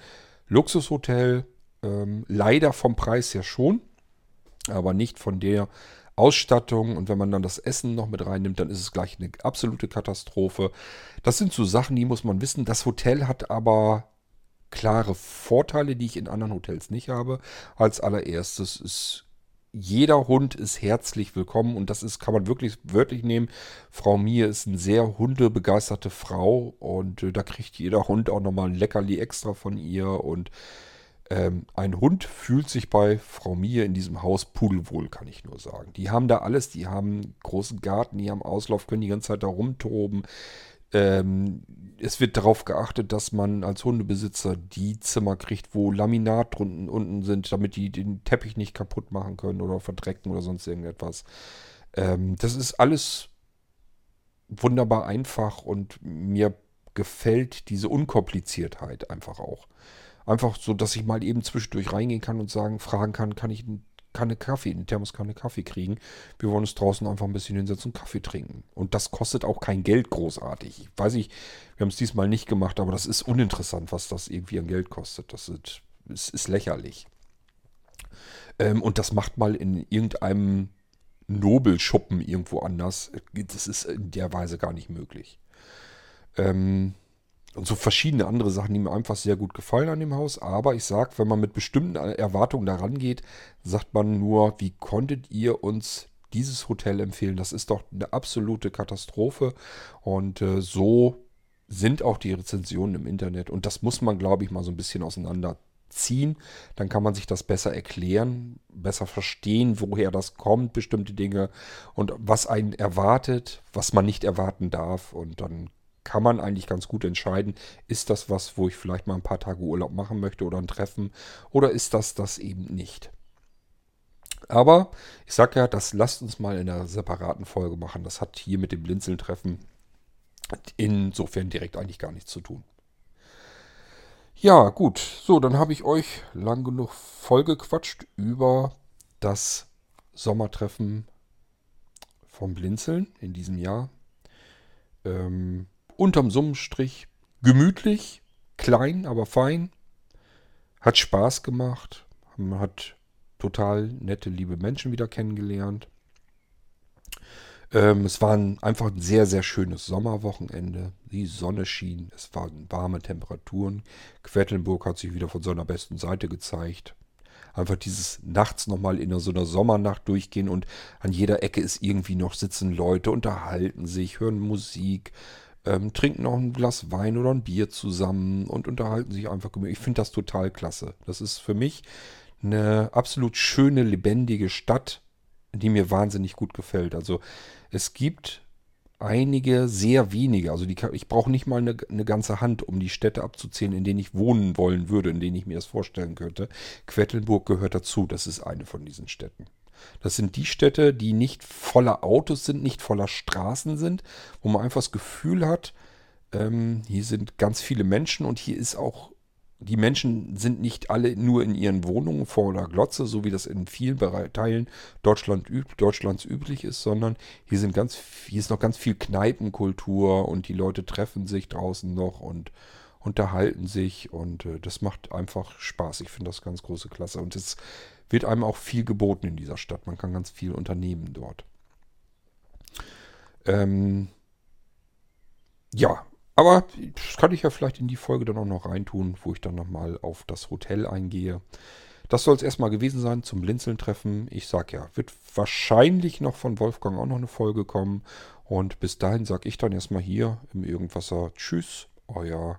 Luxushotel, ähm, leider vom Preis her schon, aber nicht von der Ausstattung. Und wenn man dann das Essen noch mit reinnimmt, dann ist es gleich eine absolute Katastrophe. Das sind so Sachen, die muss man wissen. Das Hotel hat aber klare Vorteile, die ich in anderen Hotels nicht habe. Als allererstes ist jeder Hund ist herzlich willkommen und das ist, kann man wirklich wörtlich nehmen. Frau Mie ist eine sehr hundebegeisterte Frau und äh, da kriegt jeder Hund auch nochmal ein Leckerli extra von ihr und ähm, ein Hund fühlt sich bei Frau Mie in diesem Haus pudelwohl, kann ich nur sagen. Die haben da alles, die haben großen Garten, die haben Auslauf, können die ganze Zeit da rumtoben. Ähm, es wird darauf geachtet, dass man als Hundebesitzer die Zimmer kriegt, wo Laminat drunten unten sind, damit die den Teppich nicht kaputt machen können oder verdrecken oder sonst irgendetwas. Ähm, das ist alles wunderbar einfach und mir gefällt diese Unkompliziertheit einfach auch. Einfach so, dass ich mal eben zwischendurch reingehen kann und sagen, fragen kann, kann ich eine Kanne Kaffee, eine Thermoskanne Kaffee kriegen. Wir wollen uns draußen einfach ein bisschen hinsetzen und Kaffee trinken. Und das kostet auch kein Geld großartig. Ich weiß nicht, wir haben es diesmal nicht gemacht, aber das ist uninteressant, was das irgendwie an Geld kostet. Das ist, ist, ist lächerlich. Ähm, und das macht mal in irgendeinem Nobelschuppen irgendwo anders. Das ist in der Weise gar nicht möglich. Ähm, und so verschiedene andere Sachen, die mir einfach sehr gut gefallen an dem Haus. Aber ich sage, wenn man mit bestimmten Erwartungen daran geht, sagt man nur, wie konntet ihr uns dieses Hotel empfehlen? Das ist doch eine absolute Katastrophe. Und äh, so sind auch die Rezensionen im Internet. Und das muss man, glaube ich, mal so ein bisschen auseinanderziehen. Dann kann man sich das besser erklären, besser verstehen, woher das kommt, bestimmte Dinge und was einen erwartet, was man nicht erwarten darf. Und dann kann man eigentlich ganz gut entscheiden, ist das was, wo ich vielleicht mal ein paar Tage Urlaub machen möchte oder ein Treffen oder ist das das eben nicht. Aber ich sage ja, das lasst uns mal in einer separaten Folge machen. Das hat hier mit dem Blinzeln-Treffen insofern direkt eigentlich gar nichts zu tun. Ja, gut. So, dann habe ich euch lang genug vollgequatscht über das Sommertreffen vom Blinzeln in diesem Jahr. Ähm, unterm Summenstrich gemütlich, klein, aber fein. Hat Spaß gemacht. Man hat total nette, liebe Menschen wieder kennengelernt. Ähm, es war ein, einfach ein sehr, sehr schönes Sommerwochenende. Die Sonne schien, es waren warme Temperaturen. Quedlinburg hat sich wieder von seiner besten Seite gezeigt. Einfach dieses nachts nochmal in so einer Sommernacht durchgehen und an jeder Ecke ist irgendwie noch sitzen Leute, unterhalten sich, hören Musik, ähm, trinken noch ein Glas Wein oder ein Bier zusammen und unterhalten sich einfach gemütlich. Ich finde das total klasse. Das ist für mich eine absolut schöne, lebendige Stadt, die mir wahnsinnig gut gefällt. Also es gibt einige, sehr wenige, also die, ich brauche nicht mal eine, eine, ganze Hand, um die Städte abzuzählen, in denen ich wohnen wollen würde, in denen ich mir das vorstellen könnte. Quedlinburg gehört dazu, das ist eine von diesen Städten. Das sind die Städte, die nicht voller Autos sind, nicht voller Straßen sind, wo man einfach das Gefühl hat, ähm, hier sind ganz viele Menschen und hier ist auch, die Menschen sind nicht alle nur in ihren Wohnungen vor der Glotze, so wie das in vielen Teilen Deutschland üb Deutschlands üblich ist, sondern hier sind ganz, hier ist noch ganz viel Kneipenkultur und die Leute treffen sich draußen noch und unterhalten sich und äh, das macht einfach Spaß. Ich finde das ganz große Klasse. Und es wird einem auch viel geboten in dieser Stadt. Man kann ganz viel unternehmen dort. Ähm, ja, Aber das kann ich ja vielleicht in die Folge dann auch noch reintun, wo ich dann nochmal auf das Hotel eingehe. Das soll es erstmal gewesen sein zum Blinzeln-Treffen. Ich sag ja, wird wahrscheinlich noch von Wolfgang auch noch eine Folge kommen. Und bis dahin sag ich dann erstmal hier im Irgendwasser Tschüss, euer